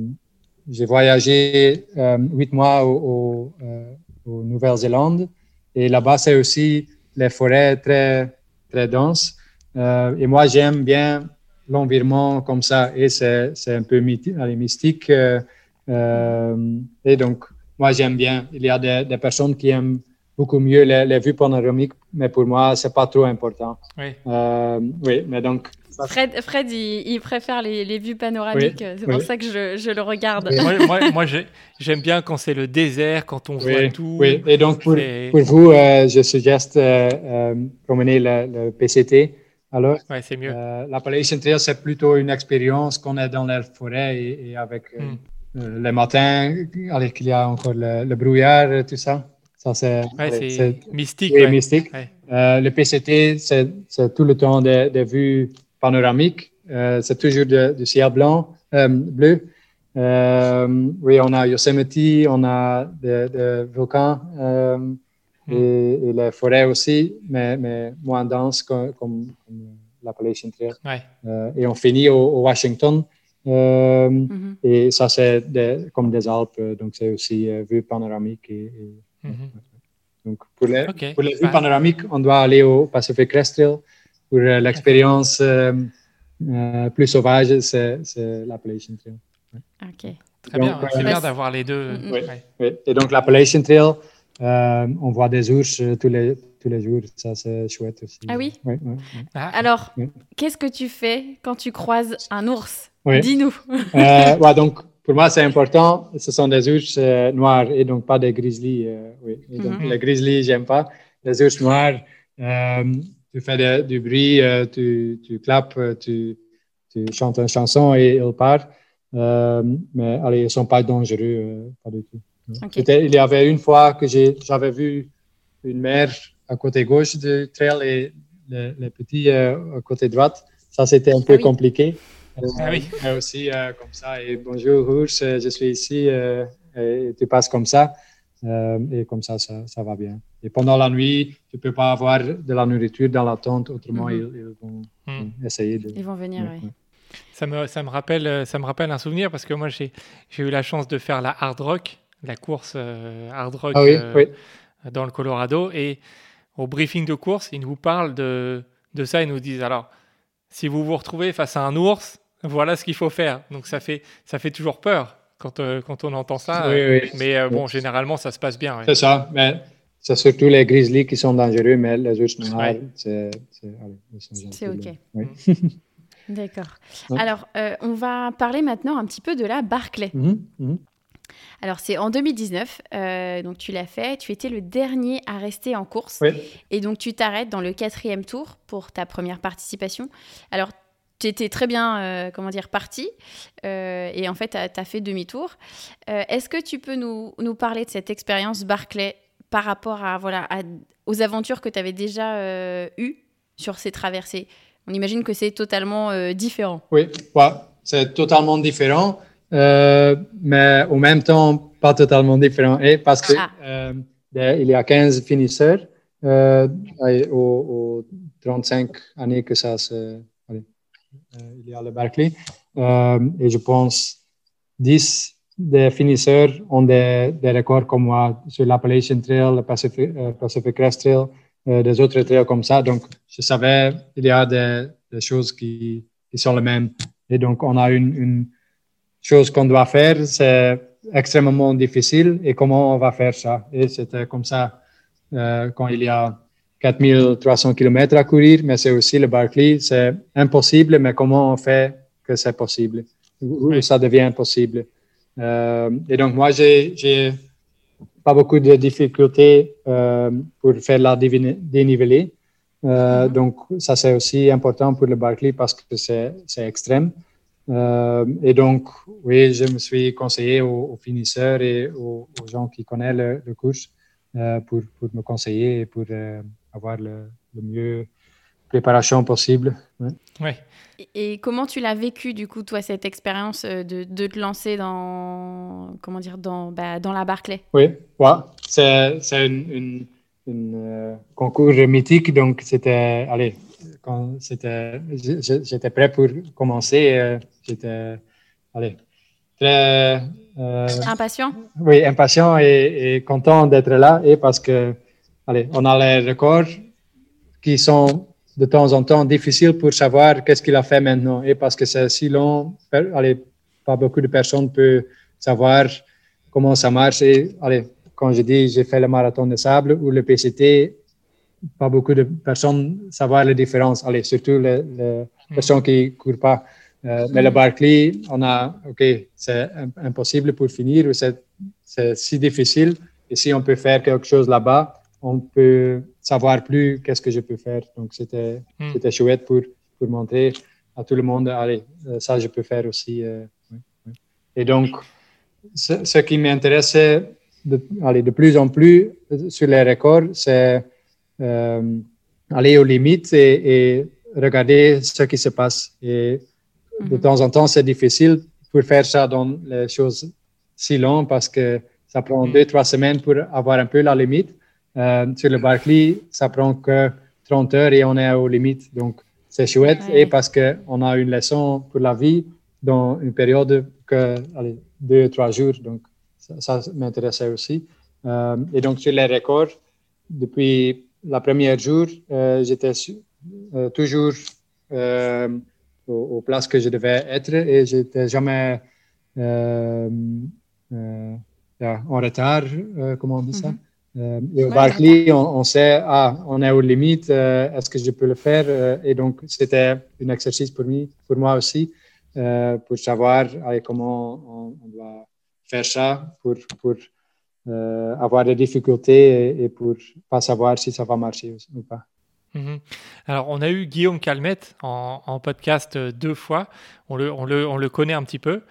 j'ai voyagé euh, huit mois au, au, euh, au Nouvelle-Zélande et là-bas, c'est aussi les forêts très, très denses. Euh, et moi, j'aime bien l'environnement comme ça et c'est, c'est un peu allez, mystique. Euh, et donc, moi, j'aime bien. Il y a des, des personnes qui aiment beaucoup mieux les, les vues panoramiques, mais pour moi, c'est pas trop important. Oui. Euh, oui, mais donc, Fred, Fred il, il préfère les, les vues panoramiques. C'est pour oui. ça que je, je le regarde. Oui. moi, moi, moi, j'ai- j'aime bien quand c'est le désert, quand on voit tout. oui. Et donc, pour, vous, euh, je suggère euh, euh, promener le, le PCT. Alors, Ouais, c'est mieux. euh, l'Appalachian Trail, c'est plutôt une expérience qu'on est dans la forêt et, et avec euh, Mm. Euh, le matin, avec il y a encore le, le brouillard, et tout ça. Ça, c'est Ouais, mystique. oui, ouais. mystique. Ouais. Euh, le PCT, c'est tout le temps des vues panoramiques. Euh, c'est toujours du ciel blanc, euh, bleu. Oui, on a Yosemite, on a des volcans euh, et, et les forêts aussi, mais, mais moins denses comme, comme, comme l'Appalachian Trail. Et on finit au, au Washington. Euh, Mhm. et ça, c'est des- comme des Alpes, euh, donc c'est aussi euh, vue panoramique. Et, et- Mhm. donc, pour les, Ok. pour les vues Bah, panoramiques, on doit aller au Pacific Crest Trail. Pour euh, l'expérience euh, euh, plus sauvage, c'est c'est l'Appalachian Trail. Ok. Très bien. C'est euh, bien d'avoir les deux. Mm. Oui. Et donc, l'Appalachian Trail, euh, on voit des ours tous les, tous les jours. Ça, c'est chouette aussi. Ah oui? Oui, oui, Ah, Alors, qu'est-ce que tu fais quand tu croises un ours? Oui. Dis-nous. Euh, ouais, donc, pour moi, c'est important. Ce sont des ours euh, noirs et donc pas des grizzlies. euh, oui. Et donc, Mhm. Les grizzlies, j'aime pas. Les ours noirs, euh, tu fais de- du bruit, tu, tu clapes, tu, tu chantes une chanson et ils partent. Mais allez, ils sont pas dangereux, pas du tout. Il y avait une fois que j'avais vu une mère à côté gauche du trail et les, les petits à côté droite. Ça, c'était un peu Ah oui. compliqué. Euh, Ah oui. mais aussi euh, comme ça. Et bonjour, ours, euh, je suis ici. euh, et tu passes comme ça. Euh, et comme ça, ça, ça va bien. Et pendant la nuit, tu peux pas avoir de la nourriture dans la tente, autrement Mhm. ils, ils vont Mm. essayer de. Ils vont venir, Ouais, oui. ouais. Ça me, ça, me rappelle, euh, ça me rappelle un souvenir parce que moi, j'ai j'ai eu la chance de faire la hard rock, la course euh, hard rock Ah oui, euh, oui. dans le Colorado. Et au briefing de course, ils nous parlent de, de ça. Ils nous disent alors, si vous vous retrouvez face à un ours, voilà ce qu'il faut faire. Donc ça fait, ça fait toujours peur quand, euh, quand on entend ça. Oui, oui. Mais euh, bon, généralement, ça se passe bien. ouais. C'est ça. Mais c'est surtout les grizzlies qui sont dangereux, mais les ours noirs, Ouais. c'est. OK. Oui. D'accord. Ouais. Alors, euh, on va parler maintenant un petit peu de la Barclay. Mhm, mhm. Alors, c'est en 2019, euh, donc tu l'as fait. Tu étais le dernier à rester en course. Oui. Et donc, tu t'arrêtes dans le quatrième tour pour ta première participation. Alors, tu étais très bien, euh, comment dire, parti. euh, et en fait, tu as, fait demi-tour. Euh, Est-ce que tu peux nous, nous parler de cette expérience Barclay par rapport à, voilà, à- aux aventures que tu avais déjà eues sur ces traversées? On imagine que c'est totalement différent. Oui, ouais, c'est totalement différent, mais en même temps, pas totalement différent. Et parce que Ah. euh, il y a 15 finisseurs aux, aux 35 années que ça se, il y a le. Euh, et je pense 10 des finisseurs ont des, records comme moi sur l'Appalachian Trail, le Pacific, euh, Crest Trail, euh, des autres trails comme ça. Donc, je savais il y a des, choses qui, sont les mêmes. Et donc, on a une, chose qu'on doit faire, c'est extrêmement difficile et comment on va faire ça? Et c'était comme ça euh, quand il y a 4300 km à courir, mais c'est aussi le Barclay. C'est impossible, mais comment on fait que c'est possible? Où ça devient possible? Euh, et donc, moi, j'ai pas beaucoup de difficultés euh, pour faire la dénivelée. Euh, donc, ça, c'est aussi important pour le Barclay parce que c'est extrême. Euh, et donc, oui, je me suis conseillé aux, aux finisseurs et aux, aux, gens qui connaissent le, le course pour, pour, me conseiller et pour avoir le, le, mieux préparation possible. Ouais. ouais. Et, comment tu l'as vécu, du coup, toi, cette expérience euh, de, de, te lancer dans, comment dire, dans, bah, dans la Barclay? Oui, ouais. c'est une euh, concours mythique, donc c'était, allez, quand c'était, j'étais prêt pour commencer, euh, j'étais, allez, très euh, impatient? Oui, impatient et, et content d'être là, et parce que, allez, on a les records qui sont de temps en temps difficile pour savoir qu'est-ce qu'il a fait maintenant. Et parce que c'est si long, allez, pas beaucoup de personnes peuvent savoir comment ça marche. Et allez, quand je dis j'ai fait le marathon de sable ou le PCT, pas beaucoup de personnes savoir la différence. Allez, surtout les, les mmh. personnes qui ne courent pas. Euh, mais le Barclay, on a, OK, c'est impossible pour finir, c'est si difficile. Et si on peut faire quelque chose là-bas, on peut savoir plus qu'est-ce que je peux faire. Donc, c'était mm. c'était chouette pour, pour montrer à tout le monde, allez, euh, ça, je peux faire aussi. Euh, oui, oui. Et donc, ce, ce qui m'intéressait de, allez, de plus en plus sur les records, c'est euh, aller aux limites et, et, regarder ce qui se passe. Et mm -hmm. de temps en temps, c'est difficile pour faire ça dans les choses si longues parce que ça prend mm. deux, trois semaines pour avoir un peu la limite. Euh, sur le Barclay, ça prend que 30 heures et on est aux limites. Donc, c'est chouette ouais. et parce qu'on a une leçon pour la vie dans une période que, allez, deux, trois jours. Donc, ça, ça m'intéressait aussi. Euh, et donc, sur les records, depuis la première jour, euh, j'étais euh, toujours aux, aux, places que je devais être et j'étais jamais en retard, comment on dit ça? Mm -hmm. Euh, et au ouais, Barclay, on, on, sait, ah, on est aux limites, euh, est-ce que je peux le faire? Euh, et donc, c'était un exercice pour, moi, pour moi aussi, euh, pour savoir allez, comment on, on, doit faire ça pour, pour euh, avoir des difficultés et, et, pour pas savoir si ça va marcher ou pas. -hmm. Alors, on a eu Guillaume Calmette en, en podcast deux fois. On le, on, le, on le connaît un petit peu.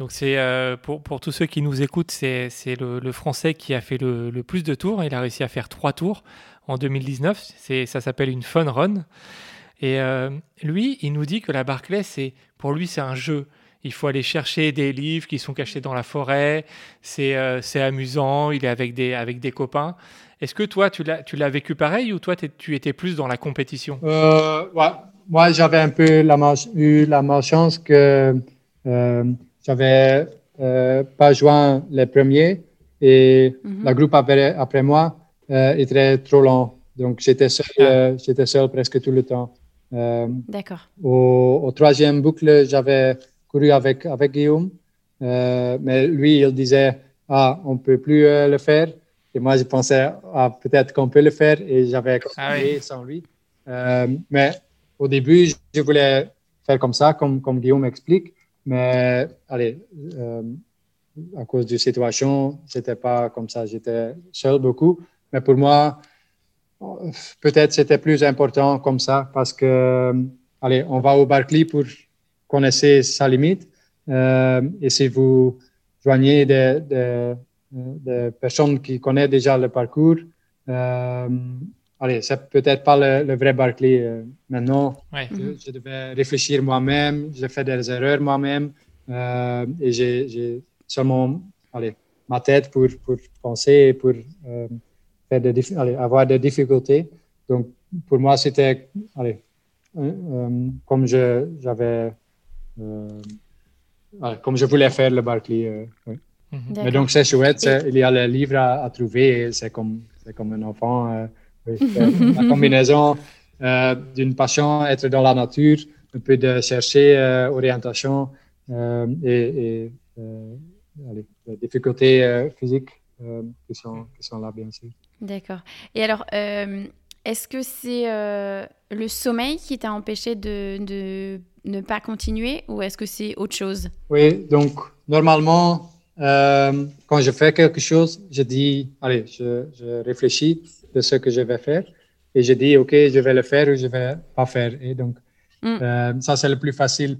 Donc c'est euh, pour, pour, tous ceux qui nous écoutent, c'est le, le, Français qui a fait le, plus de tours. Il a réussi à faire trois tours en 2019. Ça s'appelle une fun run. Et euh, lui, il nous dit que la Barclay, c'est pour lui, c'est un jeu. Il faut aller chercher des livres qui sont cachés dans la forêt. C'est euh, amusant. Il est avec des, avec des copains. Est-ce que toi, tu l'as vécu pareil ou toi, tu étais plus dans la compétition? Euh. Moi, j'avais un peu eu la malchance que j'avais euh, pas joint les premiers et mm -hmm. la groupe après, après moi euh, était trop long. Donc, j'étais seul, ah. euh, j'étais seul presque tout le temps. Euh, D'accord. Au, au, troisième boucle, j'avais couru avec, avec Guillaume, mais lui, il disait Ah, on peut plus le faire. Et moi, je pensais ah, peut-être qu'on peut le faire et j'avais continué ah oui. sans lui. mais au début, je voulais faire comme ça, comme, comme Guillaume explique. Mais, allez, euh, à cause de la situation, c'était pas comme ça. J'étais seul beaucoup. Mais pour moi, peut-être c'était plus important comme ça parce que, allez, on va au Barclay pour connaître sa limite. Euh, et si vous joignez des, des, personnes qui connaissent déjà le parcours, euh, allez, c'est peut-être pas le, le, vrai Barclay euh, maintenant. Ouais. Je, je, devais réfléchir moi-même, j'ai fait des erreurs moi-même euh, et j'ai seulement allez, ma tête pour, pour penser et pour euh, faire des allez, avoir des difficultés. Donc, pour moi, c'était allez, euh, euh, comme je, j'avais, euh, allez, comme je voulais faire le Barclay. euh, oui. Mhm. Mais donc, c'est chouette. c'est- Il y a le livre à, à trouver et c'est comme, c'est comme un enfant. La combinaison euh, d'une passion, être dans la nature, un peu de chercher euh, orientation euh, et, et allez, les difficultés physiques qui, sont, qui sont là, bien sûr. D'accord. Et alors, est-ce que c'est euh, le sommeil qui t'a empêché de, de ne pas continuer ou est-ce que c'est autre chose? Oui, donc normalement, euh, quand je fais quelque chose, je dis, allez, je, je réfléchis de ce que je vais faire et je dis, OK, je vais le faire ou je vais pas faire. Et donc, Mm. euh, ça, c'est le plus facile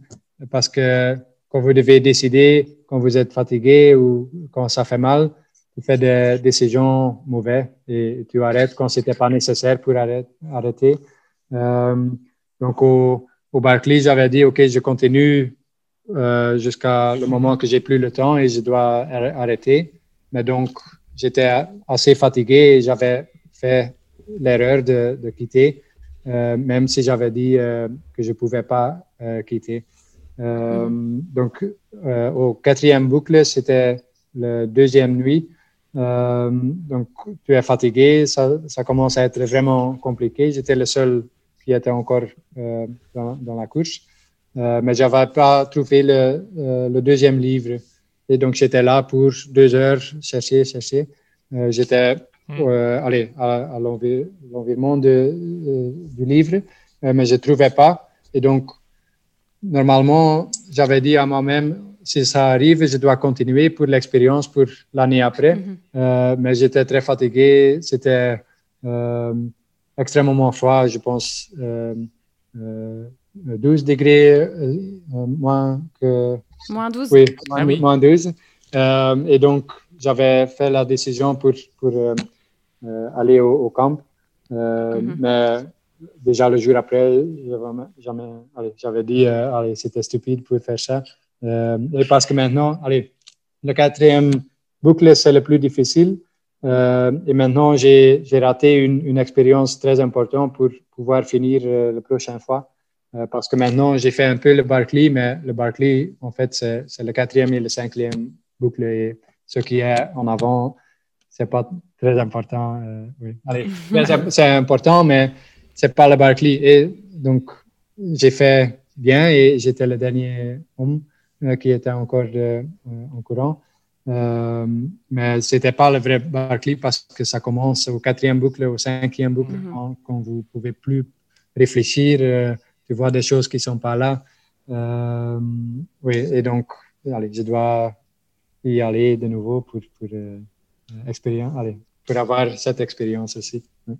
parce que quand vous devez décider, quand vous êtes fatigué ou quand ça fait mal, tu fais des décisions mauvaises et tu arrêtes quand c'était pas nécessaire pour arrêter. Euh, donc, au, au Barclays, j'avais dit, OK, je continue euh, jusqu'à le moment que j'ai plus le temps et je dois ar- arrêter. Mais donc, j'étais assez fatigué et j'avais fait l'erreur de, de quitter, euh, même si j'avais dit euh, que je pouvais pas euh, quitter. Euh, Donc, au quatrième boucle, c'était le deuxième nuit. Donc, tu es fatigué, ça, ça commence à être vraiment compliqué. J'étais le seul qui était encore dans, dans la course. Mais j'avais pas trouvé le, le deuxième livre. Et donc, j'étais là pour deux heures, chercher, chercher. Euh, j'étais Mm. euh, allez, à, à l'envi- l'environnement de, euh, du livre, euh, mais je ne trouvais pas. Et donc, normalement, j'avais dit à moi-même, si ça arrive, je dois continuer pour l'expérience pour l'année après. Mhm. Euh, mais j'étais très fatigué. C'était extrêmement froid, je pense. Euh, euh, 12 degrés moins que. Moins 12 Oui, Ah moins, oui. moins 12. Euh, et donc, j'avais fait la décision pour, pour euh, aller au, au camp. Euh, Mhm. Mais déjà le jour après, j'avais dit, euh, allez, c'était stupide pour faire ça. Euh, et parce que maintenant, allez, le quatrième boucle, c'est le plus difficile. Euh, et maintenant, j'ai raté une, une expérience très importante pour pouvoir finir euh, la prochaine fois. Euh, parce que maintenant, j'ai fait un peu le Barclay, mais le Barclay, en fait, c'est c'est le quatrième et le cinquième boucle. Et ce qui est en avant, c'est pas très important. euh, oui. Allez, c'est- important, mais c'est pas le Barclay. Et donc, j'ai fait bien et j'étais le dernier homme euh, qui était encore de- euh, en courant. Mais c'était pas le vrai Barclay parce que ça commence au quatrième boucle, au cinquième boucle, Mhm. quand, quand vous pouvez plus réfléchir, tu vois des choses qui sont pas là. Oui, et donc, allez, je dois y aller de nouveau pour, pour, euh, expérience, allez, pour avoir cette expérience aussi. Oui.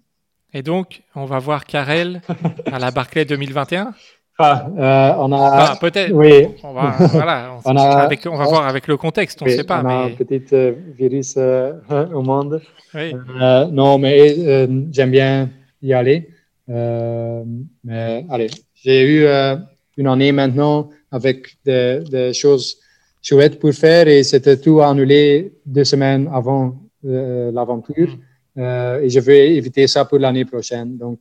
Et donc, on va voir Karel à la Barclay 2021. Ah, euh, on a, Enfin, peut-être. oui, On va, voilà, on, On a- avec- on va voir avec le contexte, on ne oui, sait pas. on a un Mais petit euh, virus euh, au monde. oui. Non, mais j'aime bien y aller. Mais allez, j'ai eu une année maintenant avec des, des choses chouettes pour faire et c'était tout annulé deux semaines avant l'aventure. Euh, et je veux éviter ça pour l'année prochaine. Donc,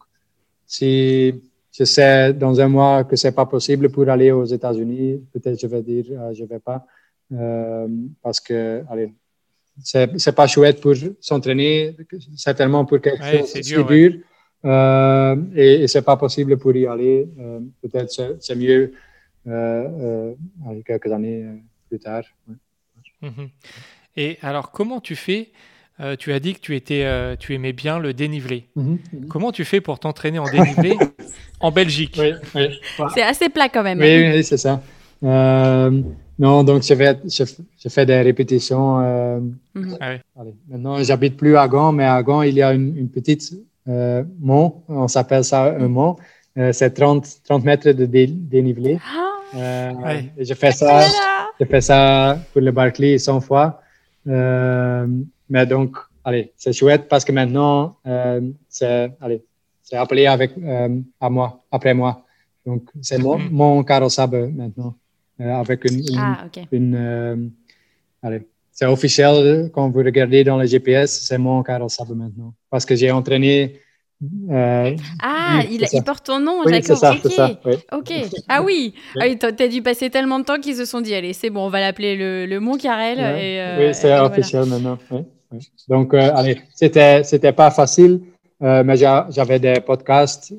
si je sais dans un mois que c'est pas possible pour aller aux États-Unis, peut-être je vais dire euh, je vais pas euh, parce que allez, c'est pas chouette pour s'entraîner, certainement pour quelque Ouais, chose c'est qui dur, dur. ouais. Euh, et, et c'est pas possible pour y aller. Euh, peut-être c'est mieux euh, euh, quelques années euh, plus tard. ouais. Mhm. Et alors, comment tu fais Euh, Tu as dit que tu, étais, euh, tu aimais bien le dénivelé. Comment tu fais pour t'entraîner en dénivelé en Belgique? Oui, oui. C'est assez plat quand même. Oui, oui, c'est ça. Euh, non, donc je, vais, je, je fais des répétitions. euh, Mhm. Ah allez, maintenant, j'habite plus à Gand, mais à Gand, il y a une, une petite euh, mont. On s'appelle ça un mont. Euh, c'est 30, 30 mètres de dé- dénivelé. Ah, Euh, Ouais. et je fais ça. Je fais ça pour le Barclay 100 fois. Euh, mais donc, allez, c'est chouette parce que maintenant, euh, c'est, allez, c'est appelé avec, euh, à moi, après moi. Donc, c'est mon, mon carrossable maintenant, euh, avec une, une, Ah, une, euh, allez, c'est officiel, quand vous regardez dans le GPS, c'est mon Karel Sabbe maintenant. Parce que j'ai entraîné. Euh, Ah, Oui, il, porte ton nom, oui, d'accord. ça, ok. c'est ça. oui. Ok. Ah oui. Ah t'as dû passer tellement de temps qu'ils se sont dit, allez, c'est bon, on va l'appeler le, le Mont Carrel. Ouais. et, euh, oui, c'est voilà. officiel maintenant. Donc, euh, allez, c'était, c'était pas facile, mais j'a- j'avais des podcasts, et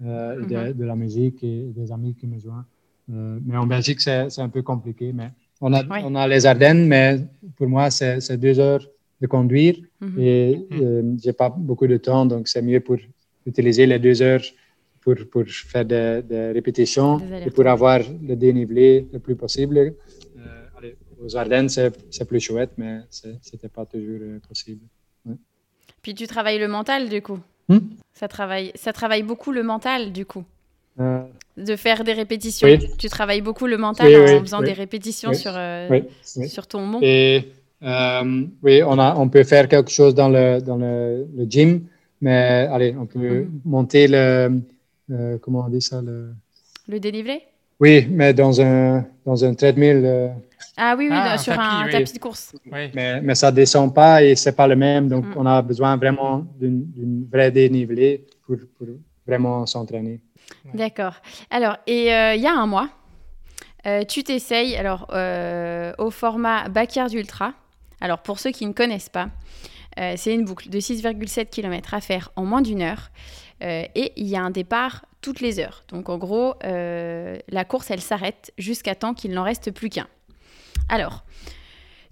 de, de la musique et des amis qui me joignent. Mais en Belgique, c'est, un peu compliqué. Mais on a, on a les Ardennes, mais pour moi, c'est, c'est deux heures de conduire Mhm. et euh, j'ai pas beaucoup de temps, donc c'est mieux pour utiliser les deux heures pour, pour faire des, des répétitions et pour avoir le dénivelé le plus possible. Euh, allez, aux Ardennes, c'est c'est plus chouette, mais c'était pas toujours euh, possible. Puis tu travailles le mental, du coup. Hmm? Ça, travaille, ça travaille beaucoup le mental, du coup. Euh, De faire des répétitions. Oui. Tu travailles beaucoup le mental Oui, en oui, faisant des répétitions sur, euh, sur ton mont. Et euh, oui, on, a, on peut faire quelque chose dans le, dans le, le gym, mais allez, on peut Mhm. monter le. euh, comment on dit ça le... Le dénivelé Oui, mais dans un, dans un treadmill. euh, Ah oui, oui, Ah, dans- un sur tapis, un oui. tapis de course. Oui. mais, mais ça descend pas et c'est pas le même. Donc, Mm. on a besoin vraiment d'une d'une vraie dénivelée pour, pour vraiment s'entraîner. D'accord. Alors, et euh, il y a un mois, euh, tu t'essayes alors euh, au format Backyard Ultra. Alors, pour ceux qui ne connaissent pas, euh, c'est une boucle de 6,7 km à faire en moins d'une heure. Euh, et il y a un départ toutes les heures. Donc, en gros, euh, la course, elle s'arrête jusqu'à temps qu'il n'en reste plus qu'un. Alors,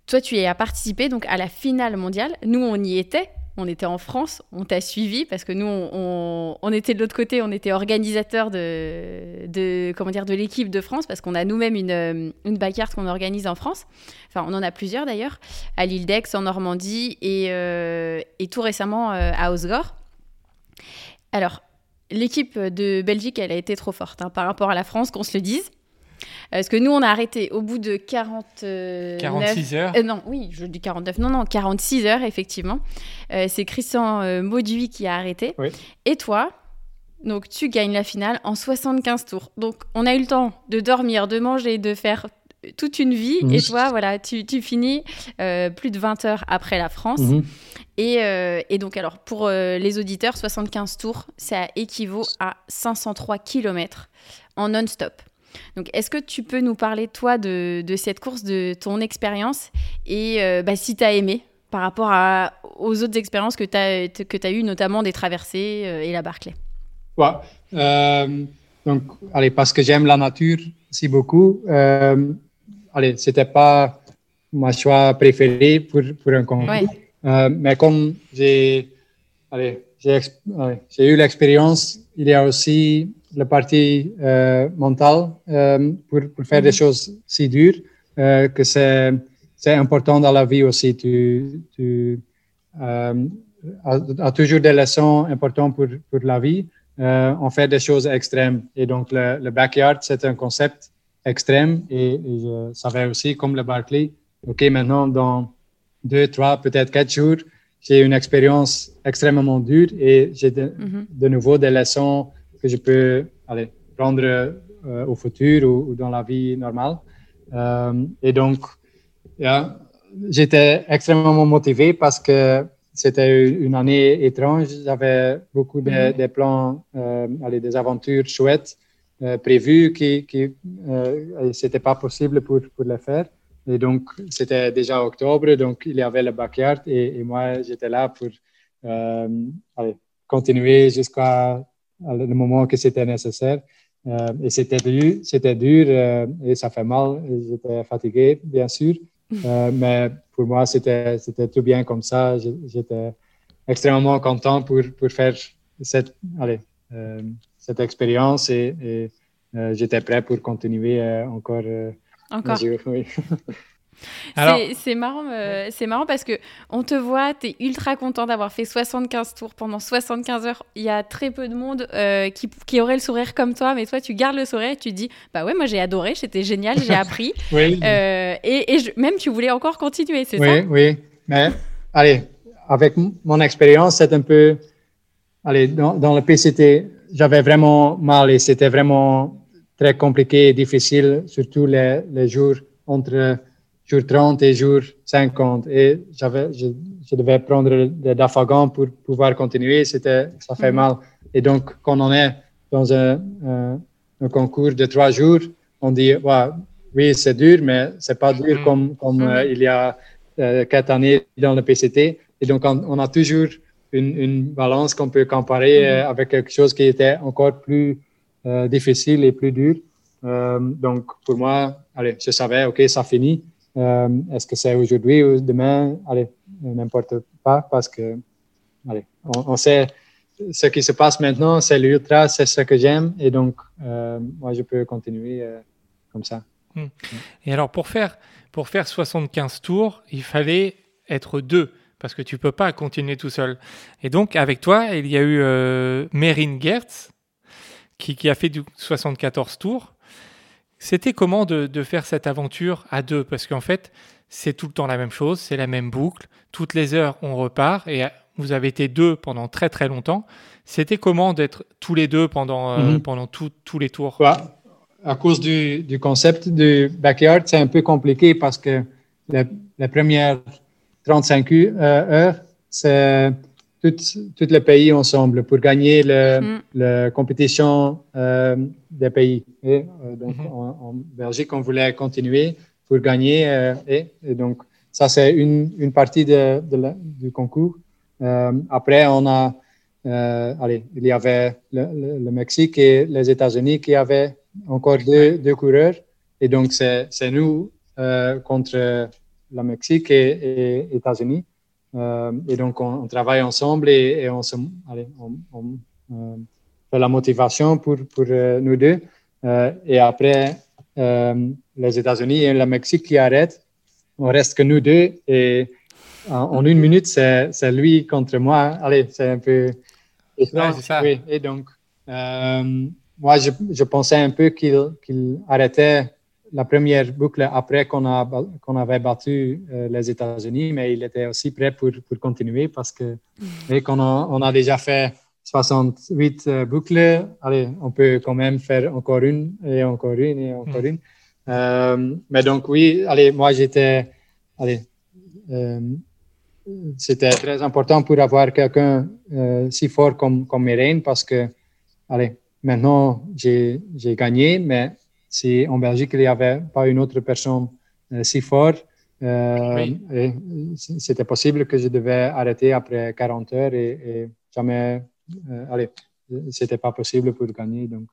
toi, tu y as participé donc à la finale mondiale. Nous, on y était. On était en France, on t'a suivi parce que nous, on, était de l'autre côté, on était organisateur de, comment dire, de l'équipe de France parce qu'on a nous-mêmes une, euh, une qu'on organise en France. Enfin, on en a plusieurs d'ailleurs, à l'île d'Aix, en Normandie et, euh, et tout récemment euh, à Osgore. Alors, l'équipe de Belgique, elle a été trop forte hein, par rapport à la France, qu'on se le dise. Parce que nous, on a arrêté au bout de 40, euh, 46 heures. euh, non, oui, je dis 49. Non, non, 46 heures, effectivement. Euh, c'est Christian euh, Mauduit qui a arrêté. Oui. Et toi, donc tu gagnes la finale en 75 tours. Donc, on a eu le temps de dormir, de manger, de faire toute une vie. Et toi, voilà, tu, tu finis euh, plus de 20 heures après la France. Mhm. Et, euh, et donc, alors, pour euh, les auditeurs, 75 tours, ça équivaut à 503 km en non-stop. Donc, est-ce que tu peux nous parler, toi, de, de cette course, de ton expérience et euh, bah, si tu as aimé par rapport à, aux autres expériences que tu as, que as eues, notamment des traversées euh, et la Barclay? Ouais. Euh, donc, allez, parce que j'aime la nature si beaucoup, allez, c'était pas mon choix préféré pour, pour un concours. Ouais. Mais comme j'ai eu l'expérience, il y a aussi la partie euh, mentale euh, pour, pour faire des choses si dures euh, que c'est, c'est important dans la vie aussi. Tu, tu euh, as, as toujours des leçons importantes pour, pour la vie. On fait des choses extrêmes. Et donc, le, le backyard, c'est un concept extrême. Et, et je savais aussi, comme le Barclay, OK, maintenant, dans deux, trois, peut-être quatre jours, j'ai une expérience extrêmement dure et j'ai de, Mhm. de nouveau des leçons que je peux allez, prendre euh, au futur ou, ou dans la vie normale. Euh, et donc, j'étais extrêmement motivé parce que c'était une année étrange. J'avais beaucoup de, Mhm. des plans, euh, allez, des aventures chouettes prévues qui, qui c'était pas possible pour, pour les faire. Et donc, c'était déjà octobre, donc il y avait le backyard et, et moi, j'étais là pour euh, allez, continuer jusqu'à le moment que c'était nécessaire. Euh, et c'était dur, c'était dur euh, et ça fait mal. J'étais fatigué, bien sûr. Euh, mais pour moi, c'était, c'était tout bien comme ça. J'étais extrêmement content pour, pour faire cette, allez, cette expérience et, et, j'étais prêt pour continuer encore. Encore. oui. C'est- marrant, euh, c'est marrant parce que on te voit, tu es ultra content d'avoir fait 75 tours pendant 75 heures. Il y a très peu de monde euh, qui, qui aurait le sourire comme toi, mais toi, tu gardes le sourire et tu te dis Bah ouais, moi j'ai adoré, c'était génial, j'ai appris. oui. Euh, et et je- même tu voulais encore continuer, c'est Oui, ça? oui. Mais, allez, avec mon expérience, c'est un peu. Allez, dans, dans le PCT, j'avais vraiment mal et c'était vraiment très compliqué et difficile, surtout les, les jours entre jour 30 et jour 50. Et j'avais, je, je, devais prendre le dafagan pour pouvoir continuer. C'était, ça fait mhm. mal. Et donc, quand on est dans un, un, concours de trois jours, on dit, oui, c'est dur, mais c'est pas dur mhm. comme, comme euh, il y a euh, quatre années dans le PCT. Et donc, on, a toujours une, une balance qu'on peut comparer euh, avec quelque chose qui était encore plus difficile et plus dur. donc, pour moi, allez, je savais, OK, ça finit. Est-ce que c'est aujourd'hui ou demain? Allez, n'importe pas parce que, allez, on, sait ce qui se passe maintenant, c'est l'ultra, c'est ce que j'aime et donc, moi, je peux continuer comme ça. Hmm. Et alors, pour faire, pour faire 75 tours, il fallait être deux, parce que tu peux pas continuer tout seul. Et donc, avec toi, il y a eu euh, Merin Gertz, qui, a fait du 74 tours. C'était comment de, de, faire cette aventure à deux? Parce qu'en fait, c'est tout le temps la même chose, c'est la même boucle. Toutes les heures, on repart. Et vous avez été deux pendant très très longtemps. C'était comment d'être tous les deux pendant, euh, mhm. pendant tous les tours? À cause du, du, concept du backyard, c'est un peu compliqué parce que la, première 35 euh, heures, c'est tout, tout, le pays ensemble pour gagner la mm. compétition euh, des pays. Et, euh, donc, mm-hmm. en, Belgique, on voulait continuer pour gagner. Et, donc, ça, c'est une, une, partie de, du concours. après, on a, allez, il y avait le, le Mexique et les États-Unis qui avaient encore deux, deux coureurs. Et donc, c'est nous euh, contre la Mexique et, les États-Unis. Euh, et donc, on, travaille ensemble et, on, se, allez, on, euh, fait la motivation pour, pour nous deux. et après, les États-Unis et la Mexique qui arrêtent, on reste que nous deux. Et en, une minute, c'est lui contre moi. Allez, c'est un peu. ça. Oui, et donc, moi, je, je, pensais un peu qu'il arrêtait la première boucle après qu'on qu'on avait battu euh, les États-Unis, mais il était aussi prêt pour, pour continuer parce que mm. qu'on a, on a déjà fait 68 euh, boucles, allez, on peut quand même faire encore une et encore une et encore mm. une. Euh, mais donc oui, allez, moi j'étais, allez, c'était très important pour avoir quelqu'un si fort comme, comme Mérène parce que, allez, Maintenant, j'ai gagné, mais si en Belgique, il n'y avait pas une autre personne euh, si forte, euh, c'était possible que je devais arrêter après 40 heures et, et jamais, euh, allez, c'était pas possible pour gagner. Donc,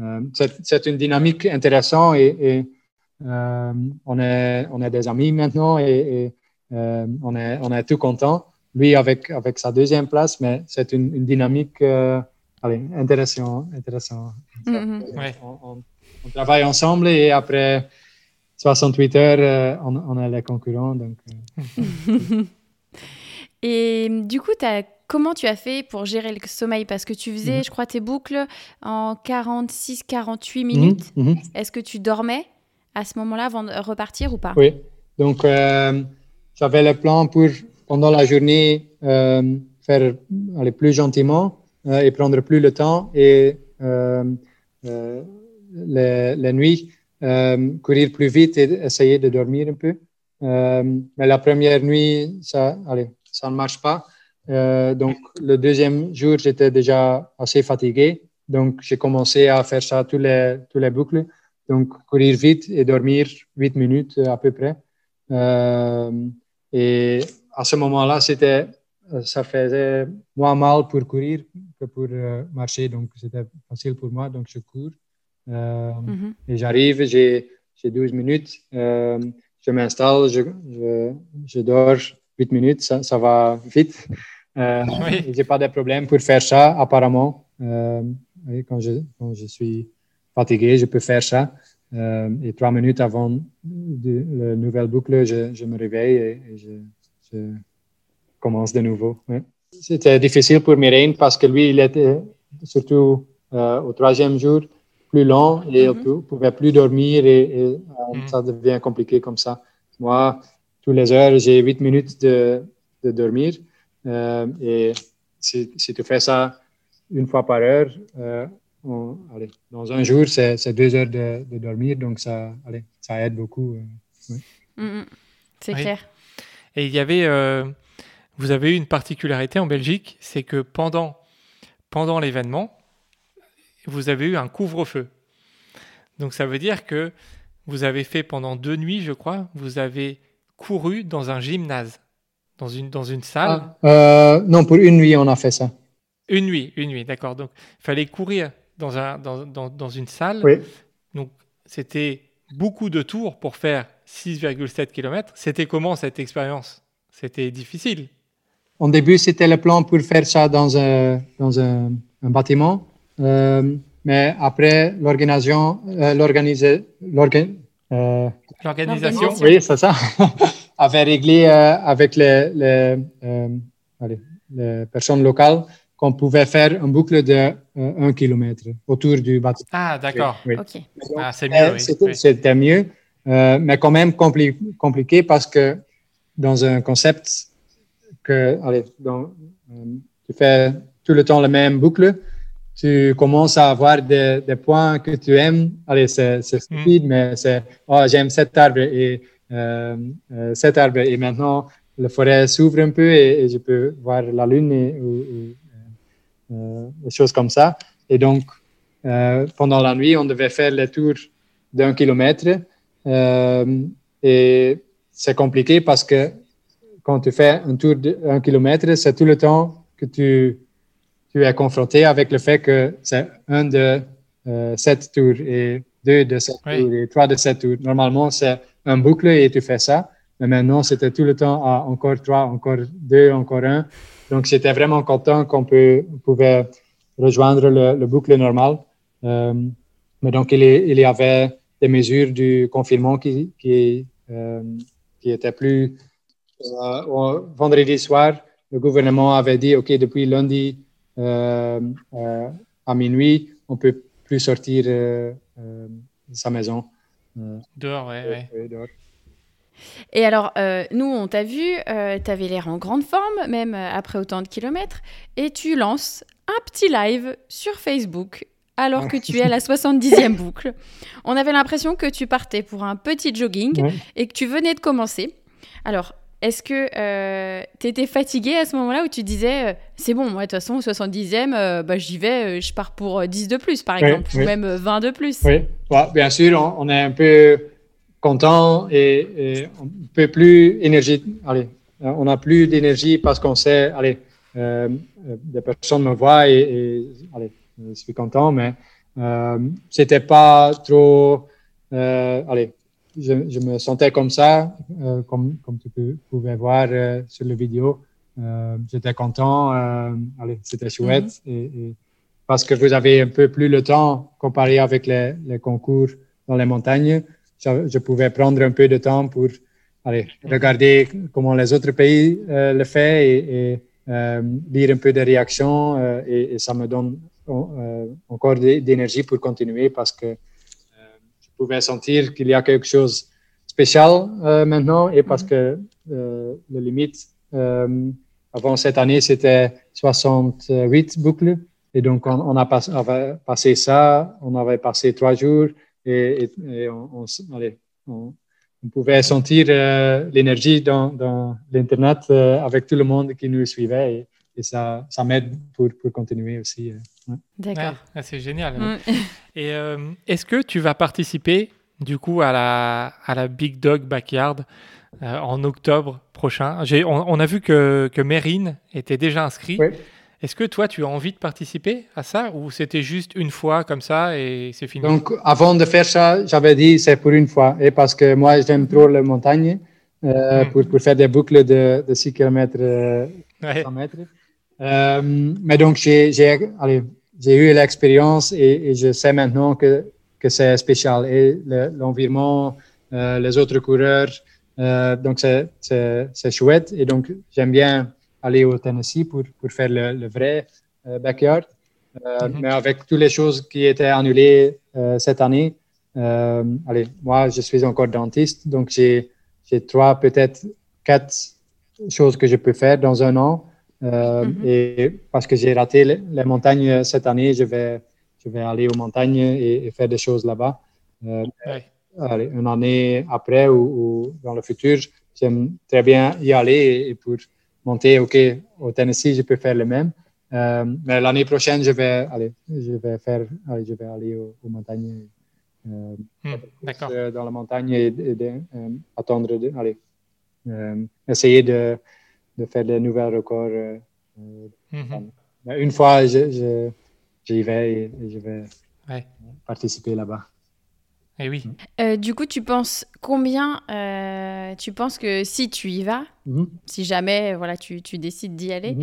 euh, c'est une dynamique intéressante et, et euh, on, est, on est des amis maintenant et, on, est, on est tout content. Lui avec, avec sa deuxième place, mais c'est une, une, dynamique allez, intéressant. intéressant. Mm-hmm. on, travaille ensemble et après 68 heures, euh, on, on est les concurrents. Donc, euh. et du coup, as, comment tu as fait pour gérer le sommeil? Parce que tu faisais, mm-hmm. je crois, tes boucles en 46-48 minutes. Mm-hmm. Est-ce que tu dormais à ce moment-là avant de repartir ou pas? Oui. Donc, euh, j'avais le plan pour, pendant la journée, faire aller plus gentiment euh, et prendre plus le temps et euh, euh, les, nuits courir plus vite et essayer de dormir un peu. mais la première nuit, ça, ça ne marche pas. donc, le deuxième jour, j'étais déjà assez fatigué. Donc, j'ai commencé à faire ça tous les, tous les boucles. Donc, courir vite et dormir 8 minutes à peu près. et à ce moment-là, c'était euh, ça faisait moins mal pour courir que pour euh, marcher. Donc, c'était facile pour moi. Donc, je cours. Euh, mhm. Et j'arrive, j'ai 12 minutes. je m'installe, je, je, dors 8 minutes. Ça, ça va vite. Oui. Je n'ai pas de problème pour faire ça, apparemment. quand, je, quand je suis fatigué, je peux faire ça. et trois minutes avant de, la nouvelle boucle, je, je me réveille et, je commence de nouveau. C'était difficile pour Myrène parce que lui, il était surtout euh, au troisième jour plus lent et il ne mhm. pouvait plus dormir et, euh, mhm. ça devient compliqué comme ça. Moi, tous les heures, j'ai 8 minutes de, de dormir euh, et si, si, tu fais ça une fois par heure, allez, dans un jour, c'est deux heures de, de, dormir, donc ça, allez, ça aide beaucoup. Mm, mm. C'est Oui. clair. Et il y avait, euh, vous avez eu une particularité en Belgique, c'est que pendant, pendant l'événement, vous avez eu un couvre-feu. Donc ça veut dire que vous avez fait pendant deux nuits, je crois, vous avez couru dans un gymnase, dans une, dans une salle. Ah, euh, non, pour une nuit, on a fait ça. Une nuit, une nuit, d'accord. Donc il fallait courir dans, un, dans, dans, dans une salle. Oui. Donc c'était beaucoup de tours pour faire 6,7 km. C'était comment cette expérience? C'était difficile. Au début, c'était le plan pour faire ça dans un, dans un, un bâtiment. Euh, mais après, l'organisation, euh, euh, L'organisation, L'organisation. oui, c'est ça, avait réglé euh, avec les, les, euh, allez, les personnes locales qu'on pouvait faire une boucle de euh, 1 km autour du bâtiment. Ah, d'accord. Oui. Ok. Ah, c'est mieux. C'était oui. c'était mieux, euh, mais quand même compli- compliqué parce que dans un concept que, allez, dans- euh, tu fais tout le temps la même boucle, tu commences à avoir des, des points que tu aimes. Allez, c'est c'est stupide, mais c'est, oh, j'aime cet arbre et euh, euh, cet arbre. Et maintenant, la forêt s'ouvre un peu et, et je peux voir la lune et, ou- ou, euh, des choses comme ça. Et donc, pendant la nuit, on devait faire le tour d'un kilomètre. Et c'est compliqué parce que quand tu fais un tour d'un kilomètre, c'est tout le temps que tu, tu es confronté avec le fait que c'est un de euh, sept tours et deux de sept Oui. tours et trois de sept tours. Normalement, c'est un boucle et tu fais ça. Mais maintenant, c'était tout le temps à encore trois, encore deux, encore un. Donc, j'étais vraiment content qu'on peut, pouvait rejoindre le, le boucle normal. Euh, mais donc, il y, il y avait des mesures du confinement qui, qui, euh, qui étaient plus. euh, vendredi soir, le gouvernement avait dit OK, depuis lundi à minuit, on peut plus sortir euh, euh, de sa maison. Euh, Dehors, ouais, ouais. dehors. Et alors, euh, nous, on t'a vu, tu avais l'air en grande forme, même euh, après autant de kilomètres, et tu lances un petit live sur Facebook alors que tu es à la 70e boucle. On avait l'impression que tu partais pour un petit jogging Ouais. et que tu venais de commencer. Alors, est-ce que tu étais fatigué à ce moment-là où tu disais, euh, c'est bon, moi, de toute façon, au 70e, euh, bah, j'y vais, euh, je pars pour euh, 10 de plus, par Oui, exemple, ou oui. même euh, 20 de plus? Oui, Ouais, bien sûr, on, on est un peu content et, et on peut plus énergie. Allez, euh, on n'a plus d'énergie parce qu'on sait, allez, euh, euh, des personnes me voient et, et, allez, je suis content, mais euh, c'était pas trop, euh, allez, je, je me sentais comme ça, euh, comme, comme tu peux, pouvais voir euh, sur la vidéo. Euh, J'étais content, euh, allez, c'était chouette et, et parce que vous avez un peu plus le temps comparé avec les, les concours dans les montagnes. Je, je pouvais prendre un peu de temps pour allez, regarder comment les autres pays euh, le font et, et euh, lire un peu des réactions euh, et, et ça me donne euh, encore d'é- d'énergie pour continuer parce que pouvais sentir qu'il y a quelque chose de spécial euh, maintenant et parce que euh, la limite euh, avant cette année c'était 68 boucles et donc, on, on a pas- avait passé ça, on avait passé trois jours et, et- et on, on s- allez, on- on pouvait sentir euh, l'énergie dans, dans l'Internet euh, avec tout le monde qui nous suivait et, et ça, ça m'aide pour, pour continuer aussi. Ouais. D'accord. Ouais, ah, c'est génial. Mm. Et euh, est-ce que tu vas participer du coup à la, à la Big Dog Backyard euh, en octobre prochain? On a vu que, que Mérine était déjà inscrit. Oui. Est-ce que toi, tu as envie de participer à ça ou c'était juste une fois comme ça et c'est fini? Donc, avant de faire ça, j'avais dit c'est pour une fois et parce que moi, j'aime trop les montagnes euh, Mm. pour, pour faire des boucles de, de 6 km Ouais. 100 mètres. Euh, mais donc, j'ai eu l'expérience et, et je sais maintenant que, que c'est spécial. Et le- l'environnement, euh, les autres coureurs, euh, donc c'est- chouette. Et donc, j'aime bien aller au Tennessee pour, pour faire le, le vrai backyard. Mhm. Mais avec toutes les choses qui étaient annulées cette année, allez, moi, je suis encore dentiste, donc j'ai trois, peut-être quatre choses que je peux faire dans un an. Euh, Mhm. Et parce que j'ai raté les, les montagnes cette année, je vais, je vais aller aux montagnes et, et faire des choses là-bas. Euh, Ouais. allez, une année après ou, ou dans le futur, j'aime très bien y aller et, et pour monter, OK, au Tennessee, je peux faire le même. Euh, mais l'année prochaine, je vais aller, je vais faire, allez, je vais aller aux, aux montagnes, D'accord. euh, dans la montagne et, et attendre, allez, essayer de, de faire des nouveaux records. euh, euh, Mhm. mais une fois, je, je, j'y vais et, et je vais Ouais. participer là-bas. Et oui. Euh, du coup, tu penses combien euh, Tu penses que si tu y vas, Mhm. si jamais voilà, tu, tu décides d'y aller,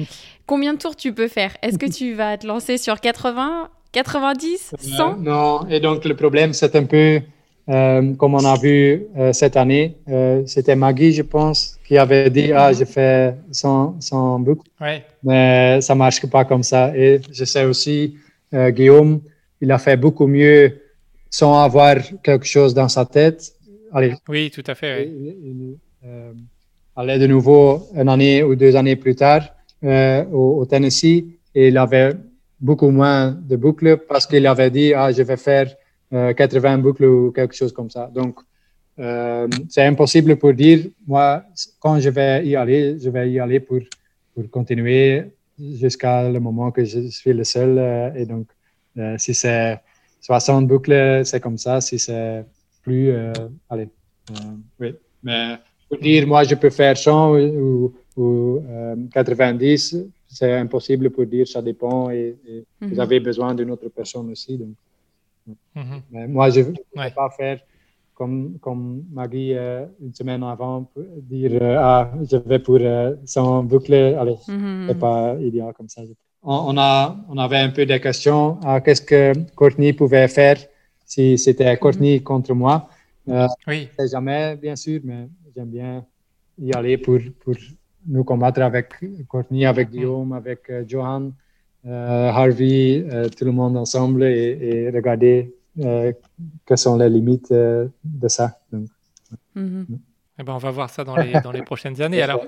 combien de tours tu peux faire? Est-ce que tu vas te lancer sur 80, 90, 100 Euh, non, et donc le problème, c'est un peu euh, comme on a vu euh, cette année. euh, C'était Maggie, je pense, qui avait dit Ah, je fais 100, 100 boucles. Ouais. Mais ça marche pas comme ça. Et je sais aussi, Guillaume, il a fait beaucoup mieux sans avoir quelque chose dans sa tête. Allez, Oui, tout à fait. il, il, allait de nouveau une année ou deux années plus tard au, au Tennessee et il avait beaucoup moins de boucles parce qu'il avait dit ah je vais faire 80 boucles ou quelque chose comme ça. Donc euh, c'est impossible pour dire moi quand je vais y aller je vais y aller pour pour continuer jusqu'à le moment que je suis le seul euh, et donc euh, si c'est 60 boucles c'est comme ça si c'est plus euh, allez euh, oui, mais pour dire, moi, je peux faire 100 ou, ou, euh, 90, c'est impossible pour dire, ça dépend et, et vous Mhm. avez besoin d'une autre personne aussi. Donc. Mhm. Mais moi, je ne vais Ouais. pas faire comme, comme Maggie euh, une semaine avant, pour dire, euh, ah, je vais pour euh, 100 boucles. Allez, Mhm. c'est pas idéal comme ça. On, on a, on avait un peu des questions. Ah, Qu'est-ce que Courtney pouvait faire si c'était Courtney contre moi? Euh, Oui. sais jamais, bien sûr, mais j'aime bien y aller pour, pour nous combattre avec Courtney, avec Guillaume, avec euh, Johan, Harvey, euh, tout le monde ensemble et, et regarder euh, quelles sont les limites euh, de ça. Donc, Mhm. Eh ben, on va voir ça dans les, dans les prochaines années. Alors,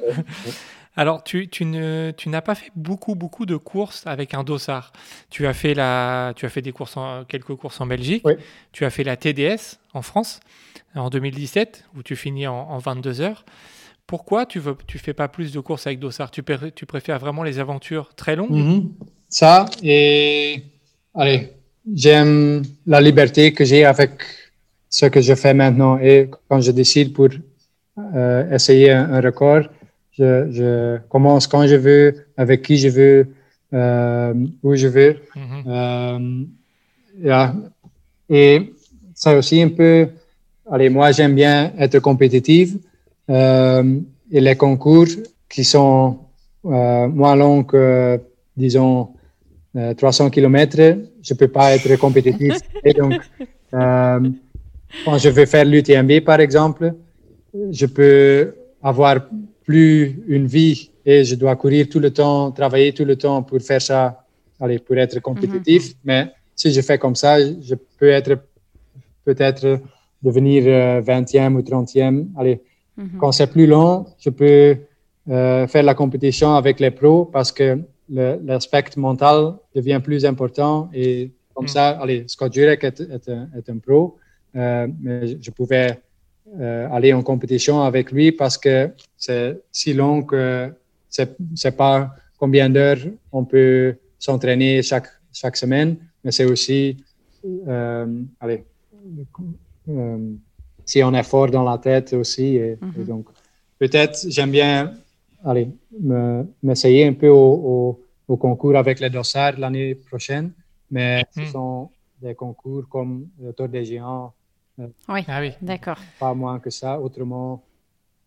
alors tu, tu ne, tu n'as pas fait beaucoup, beaucoup de courses avec un dossard. Tu as fait, la, tu as fait des courses en, quelques courses en Belgique. Oui. Tu as fait la TDS en France en 2017, où tu finis en, en 22 heures. Pourquoi tu ne tu fais pas plus de courses avec dossard? Tu, pré- tu préfères vraiment les aventures très longues? Mhm. Ça, et allez, j'aime la liberté que j'ai avec ce que je fais maintenant. Et quand je décide pour euh, essayer un, un record, je, je commence quand je veux, avec qui je veux, euh, où je veux. Mhm. Euh. Et c'est aussi un peu, allez, moi j'aime bien être compétitive et les concours qui sont euh, moins longs que, disons, euh, 300 km, je peux pas être compétitif. et donc, euh, quand je veux faire l'UTMB par exemple, je peux avoir plus une vie et je dois courir tout le temps, travailler tout le temps pour faire ça, allez, pour être compétitif. Mais si je fais comme ça, je peux être peut-être devenir euh, 20e ou 30e. Allez, Mhm. quand c'est plus long, je peux euh, faire la compétition avec les pros parce que l'aspect mental devient plus important et comme Mm. ça, allez, Scott Jurek est, est un, est un pro, euh, mais je- pouvais euh, aller en compétition avec lui parce que c'est si long que c'est c'est pas combien d'heures on peut s'entraîner chaque, chaque semaine, mais c'est aussi, euh, allez, euh, si on est fort dans la tête aussi. Et, et donc, peut-être j'aime bien allez, me- m'essayer un peu au, au- au concours avec les dossards l'année prochaine, mais ce Mm. sont des concours comme le Tour des Géants, Oui, Ah oui. d'accord. pas moins que ça. Autrement,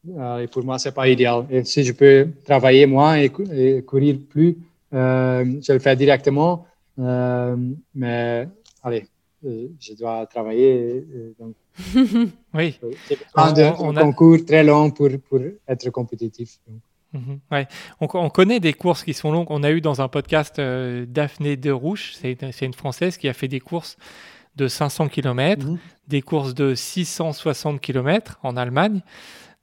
euh, pour moi, c'est pas idéal. Et si je peux travailler moins et, cou- et courir plus, euh, je le fais directement. Euh, mais allez, euh, je dois travailler. et donc, Oui. euh, j'ai besoin On- d'un on a- concours très long pour, pour être compétitif. Donc, Mhm, ouais. on, on connaît des courses qui sont longues. On a eu dans un podcast euh, Daphné de Rouge, c'est une Française qui a fait des courses de 500 km, Mhm. des courses de 660 km en Allemagne.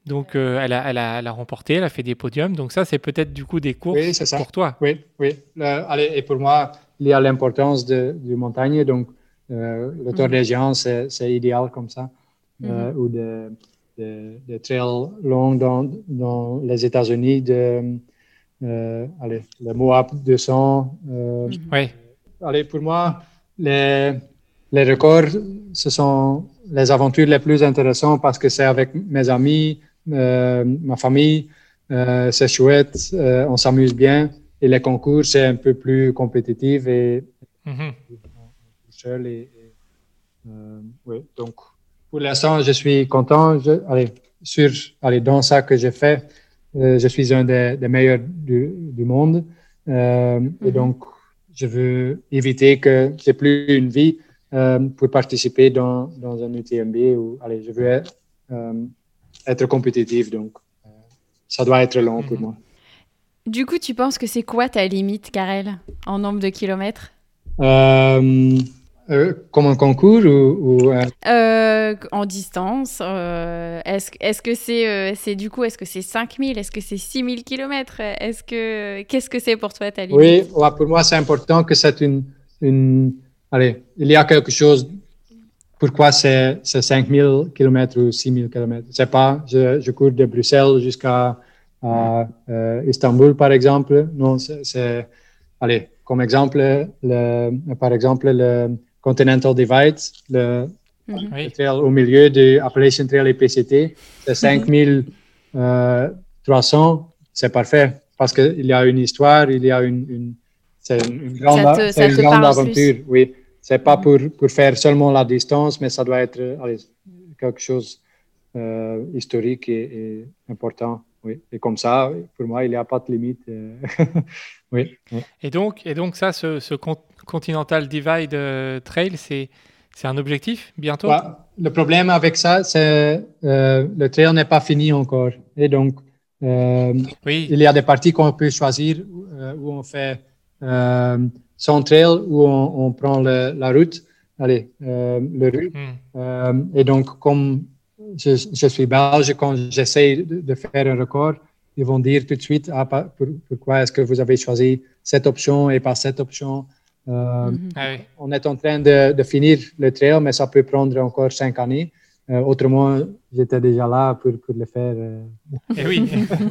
Donc euh, elle, a, elle, a, elle a remporté, elle a fait des podiums. Donc ça, c'est peut-être du coup des courses Oui, c'est ça. pour toi. Oui, oui. Le- allez, et pour moi, il y a l'importance de, du montagne. Donc, euh, le Tour des Géants, c'est idéal comme ça. euh, ou des, des- des trails longs dans, dans les États-Unis, de, euh, allez, le Moab 200. euh, Mhm. Ouais. allez, pour moi, les, les records, ce sont les aventures les plus intéressantes parce que c'est avec mes amis, euh, ma famille, euh, c'est chouette, euh, on s'amuse bien. Et les concours, c'est un peu plus compétitif et Mhm. Seul. Et, et, euh, oui, donc pour l'instant, je suis content. Je, allez, sur, allez, dans ça que j'ai fait, euh, je suis un des, des meilleurs du, du monde. Euh, Et Mhm. donc, je veux éviter que j'ai plus une vie euh, pour participer dans, dans un UTMB. Ou, allez, je veux être, euh, être compétitif. Donc, euh, ça doit être long pour Mhm. moi. Du coup, tu penses que c'est quoi ta limite, Karel, en nombre de kilomètres? Euh, euh, comme un concours ou, ou, euh, En distance euh, Est-ce que c'est c'est du coup, est-ce que c'est 5000 Est-ce que c'est 6000 kilomètres Est-ce que Qu'est-ce que c'est pour toi ta limite? Oui, ouais, pour moi, c'est important que c'est une, une. Allez, il y a quelque chose. Pourquoi c'est c'est 5000 km ou 6000 km C'est pas, je, je cours de Bruxelles jusqu'à euh, Istanbul, par exemple. Non, c'est- c'est. Allez, comme exemple, le, par exemple, le Continental Divide, le, Mhm. le trail au milieu de Appalachian Trail et PCT, c'est 5300, c'est parfait parce qu'il y a une histoire, il y a une, une- c'est une, grande, Ça te- c'est ça une grande aventure. Oui, c'est pas pour, pour faire seulement la distance, mais ça doit être euh, allez, quelque chose euh, historique et, et important. Oui, et comme ça, pour moi, il n'y a pas de limite. euh. oui. Et donc, et donc ça, ce, ce Continental Divide euh, Trail, c'est c'est un objectif bientôt? Ouais, le problème avec ça, c'est euh, le trail n'est pas fini encore. Et donc, euh, Oui. il y a des parties qu'on peut choisir euh, où on fait son trail, où on, on prend le- la route, allez, le rue. Hmm. Et donc, comme je, je suis belge, quand j'essaie de, de faire un record, ils vont dire tout de suite ah, pourquoi est-ce que vous avez choisi cette option et pas cette option? Euh, Mhm. Ah oui. on est en train de, de finir le trail, mais ça peut prendre encore cinq années. Euh, autrement, j'étais déjà là pour, pour le faire. euh, Et oui.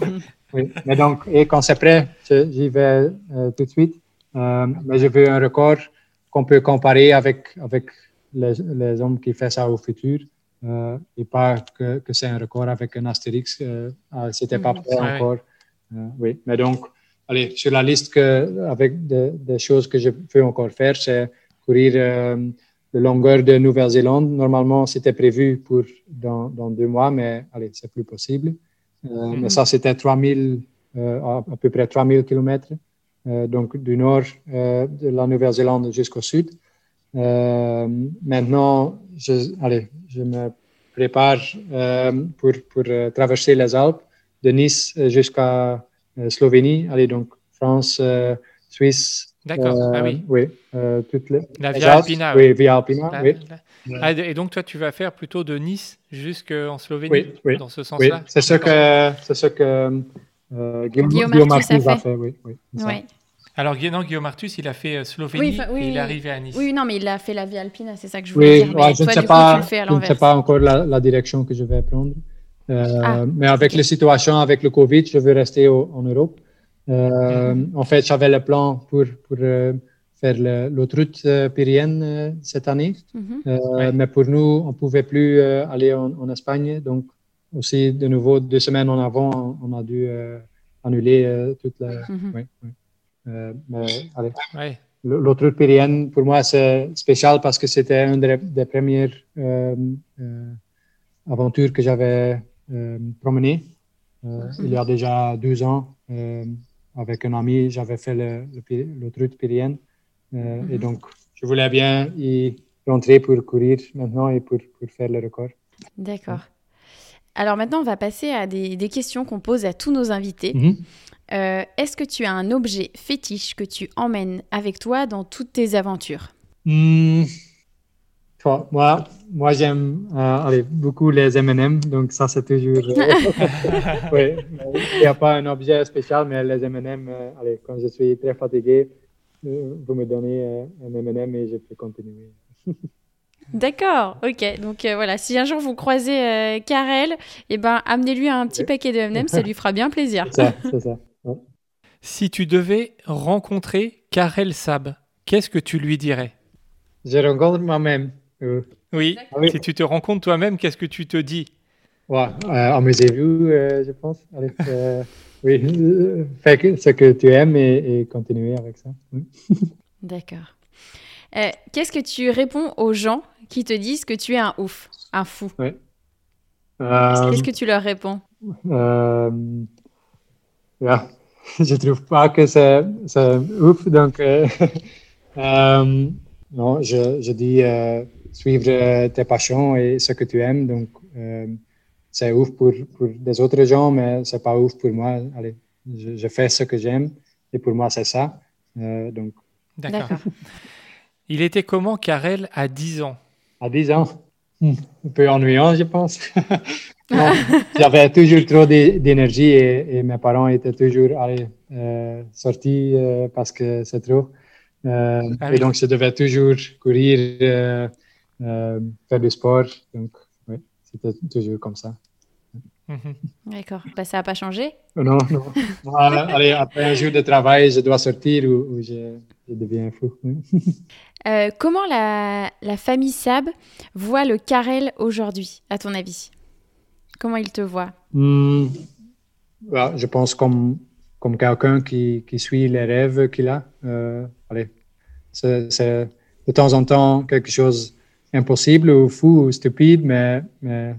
oui. Mais donc, et quand c'est prêt, j'y vais euh, tout de suite. Euh, mais je veux un record qu'on peut comparer avec, avec les, les hommes qui font ça au futur. euh, et pas que, que c'est un record avec un astérix. Euh, ah, C'était pas prêt encore. Euh, oui. Mais donc, allez, sur la liste que, avec des choses que je peux encore faire, c'est courir euh, de longueur de Nouvelle-Zélande. Normalement, c'était prévu pour dans, dans deux mois, mais allez, c'est plus possible. Euh, Mais ça, c'était 3000, euh, à, à peu près 3000 km, euh, donc du nord euh, de la Nouvelle-Zélande jusqu'au sud. Maintenant, je, allez, je me prépare pour, pour traverser les Alpes de Nice jusqu'à Slovénie. Allez, donc France, euh, Suisse. D'accord. euh, Ah oui. Oui, euh, toutes les, La Via. Alpina. Oui, Via Alpina, La- oui. la- Ah, et donc toi, tu vas faire plutôt de Nice jusqu'en Slovénie, Oui, oui. dans ce Oui, sens-là? c'est ce que, c'est ce que euh, Guillaume, Guillaume a fait. Oui, oui. Alors non, Guillaume Artus, il a fait euh, Slovénie Oui, oui, et il est oui. arrivé à Nice. Oui, non, mais il a fait la Via Alpina, c'est ça que je voulais Oui, dire. ouais, je ne sais coup, pas, je ne sais pas encore la, la direction que je vais prendre. Euh, Ah, mais avec la situation avec le Covid, je veux rester au- en Europe. Euh, En fait, j'avais le plan pour, pour euh, faire le- l'autoroute euh, euh, cette année. Mhm. Euh, Ouais. Mais pour nous, on ne pouvait plus euh, aller en, en Espagne. Donc, aussi, de nouveau, deux semaines en avant, on, on a dû euh, annuler euh, toute la. Mhm. Euh, mais, allez, Ouais. L'autoroute pyréenne, pour moi, c'est spécial parce que c'était une des, des premières euh, euh, aventures que j'avais euh, promenées. Euh, Il y a déjà 12 ans, euh, avec un ami, j'avais fait le- le l'autoroute pyréenne. Euh, Et donc, je voulais bien y rentrer pour courir maintenant et pour, pour faire le record. D'accord. Alors maintenant, on va passer à des, des questions qu'on pose à tous nos invités. Mhm. Euh, Est-ce que tu as un objet fétiche que tu emmènes avec toi dans toutes tes aventures? Hmm. Moi, moi j'aime euh, allez, beaucoup les M&M, donc ça c'est toujours. euh, oui, il n'y a pas un objet spécial, mais les M&M, euh, allez, quand je suis très fatigué, euh, vous me donnez euh, un M&M et je peux continuer. D'accord, ok. Donc euh, voilà, si un jour vous croisez euh, Karel, eh ben, amenez-lui un petit paquet de M&M, ça lui fera bien plaisir. C'est ça, c'est ça. Ouais. Si tu devais rencontrer Karel Sab, qu'est-ce que tu lui dirais? Je rencontre moi-même. Euh, Oui, Ah oui. si tu te rencontres toi-même, qu'est-ce que tu te dis ouais, euh, amusez-vous, euh, je pense. Allez, euh, oui, euh, fais ce que tu aimes et, et continuez avec ça. Oui. D'accord. Euh, Qu'est-ce que tu réponds aux gens qui te disent que tu es un ouf, un fou? Euh, Qu'est-ce que tu leur réponds? Euh, ja, je trouve pas que c'est c'est ouf. Donc, euh, euh, non, je, je dis euh, suivre euh, tes passions et ce que tu aimes. Donc, euh, c'est ouf pour, pour des autres gens, mais c'est pas ouf pour moi. Allez, je, je fais ce que j'aime et pour moi, c'est ça. Euh, donc, D'accord. Il était comment Karel à 10 ans? À 10 ans, hmm, un peu ennuyant, je pense. J'avais toujours trop d'é- d'énergie et, et mes parents étaient toujours allez, euh, sortis euh, parce que c'est trop. Euh, Ah et oui. donc, je devais toujours courir, faire du sport. Donc, oui, c'était toujours comme ça. Mhm. D'accord. Bah, ça n'a pas changé? Non, non. Moi, allez, après un jour de travail, je dois sortir ou, ou je, je deviens fou. Euh, comment la, la famille Sab voit le Karel aujourd'hui, à ton avis? Comment il te voit? Hmm, ouais, je pense comme, comme quelqu'un qui, qui suit les rêves qu'il a. Euh, allez, c'est de temps en temps quelque chose impossible ou fou ou stupide, mais, mais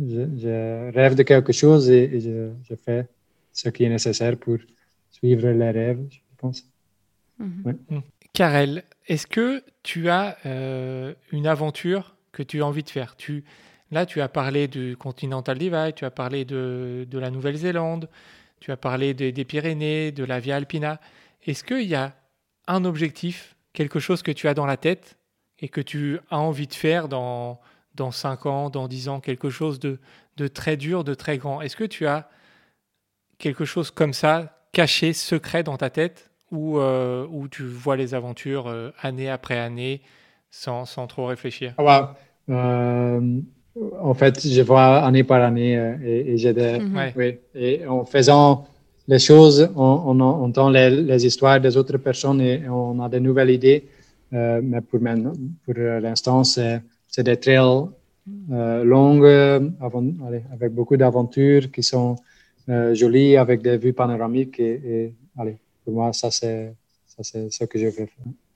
je, je rêve de quelque chose et, et je, je fais ce qui est nécessaire pour suivre les rêves, je pense. Karel, est-ce que tu as euh, une aventure que tu as envie de faire? Tu, Là, tu as parlé du Continental Divide, tu as parlé de, de la Nouvelle-Zélande, tu as parlé des Pyrénées, de la Via Alpina. Est-ce qu'il y a un objectif, quelque chose que tu as dans la tête et que tu as envie de faire dans, dans 5 ans, dans 10 ans, quelque chose de, de très dur, de très grand Est-ce que tu as quelque chose comme ça, caché, secret dans ta tête, où, euh, où tu vois les aventures euh, année après année sans, sans trop réfléchir? Ah, wow. Euh, en fait, je vois année par année euh, et, et j'ai des, Mhm. Oui, et en faisant les choses, on, on en- entend les, les histoires des autres personnes et on a de nouvelles idées. Euh, mais pour, maintenant- pour euh, l'instant, c'est c'est des trails euh, longues avant- allez, avec beaucoup d'aventures qui sont euh, jolies, avec des vues panoramiques. Et, et, allez, pour moi, ça, c'est ça, c'est ce que je veux faire.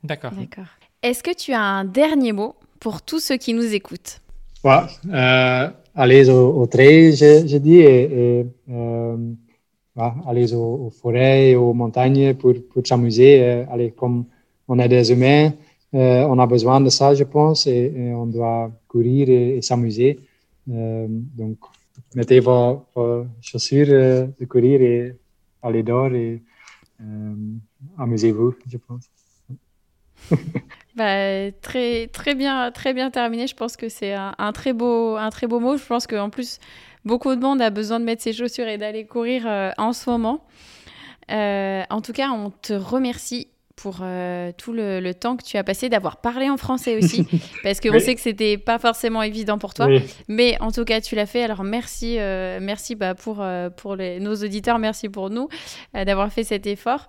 D'accord. D'accord. Est-ce que tu as un dernier mot pour tous ceux qui nous écoutent? Ouais, euh, allez au, au trail, je, je dis, et, et, euh, ouais, allez aux, aux forêts et aux montagnes pour, pour s'amuser. Allez, comme on est des humains, euh, on a besoin de ça, je pense, et, on doit courir et, s'amuser. Euh, donc, mettez vos, chaussures euh, de courir et allez dehors et amusez-vous, je pense. Bah, très, très bien, très bien terminé. Je pense que c'est un, très beau, un très beau mot. Je pense qu'en plus, beaucoup de monde a besoin de mettre ses chaussures et d'aller courir en ce moment. En tout cas, on te remercie pour euh, tout le, le temps que tu as passé, d'avoir parlé en français aussi, parce qu'on Oui. sait que c'était pas forcément évident pour toi. Oui. Mais en tout cas, tu l'as fait. Alors merci, euh, merci bah, pour, euh, pour les- nos auditeurs, merci pour nous d'avoir fait cet effort.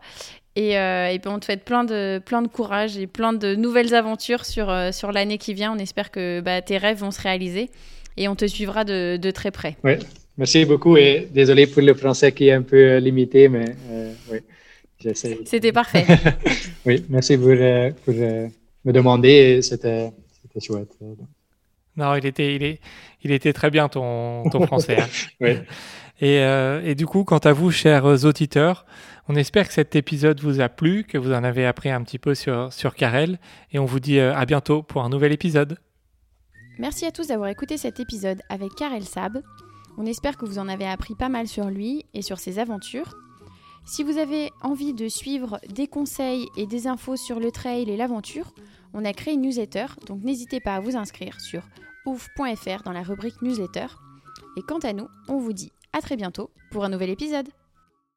Et, et puis on te souhaite plein de, plein de courage et plein de nouvelles aventures sur, sur l'année qui vient. On espère que bah, tes rêves vont se réaliser et on te suivra de, de très près. Oui, merci beaucoup et désolé pour le français qui est un peu limité, mais oui. C'était parfait. Oui, merci pour, euh, pour euh, me demander c'était c'était chouette. Non, il était, il, est, il était très bien ton, ton français. hein. Oui. Et, euh, et du coup, quant à vous, chers auditeurs, on espère que cet épisode vous a plu, que vous en avez appris un petit peu sur, sur Karel. Et on vous dit à bientôt pour un nouvel épisode. Merci à tous d'avoir écouté cet épisode avec Karel Sab. On espère que vous en avez appris pas mal sur lui et sur ses aventures. Si vous avez envie de suivre des conseils et des infos sur le trail et l'aventure, on a créé une newsletter, donc n'hésitez pas à vous inscrire sur ouf.fr dans la rubrique newsletter. Et quant à nous, on vous dit à très bientôt pour un nouvel épisode.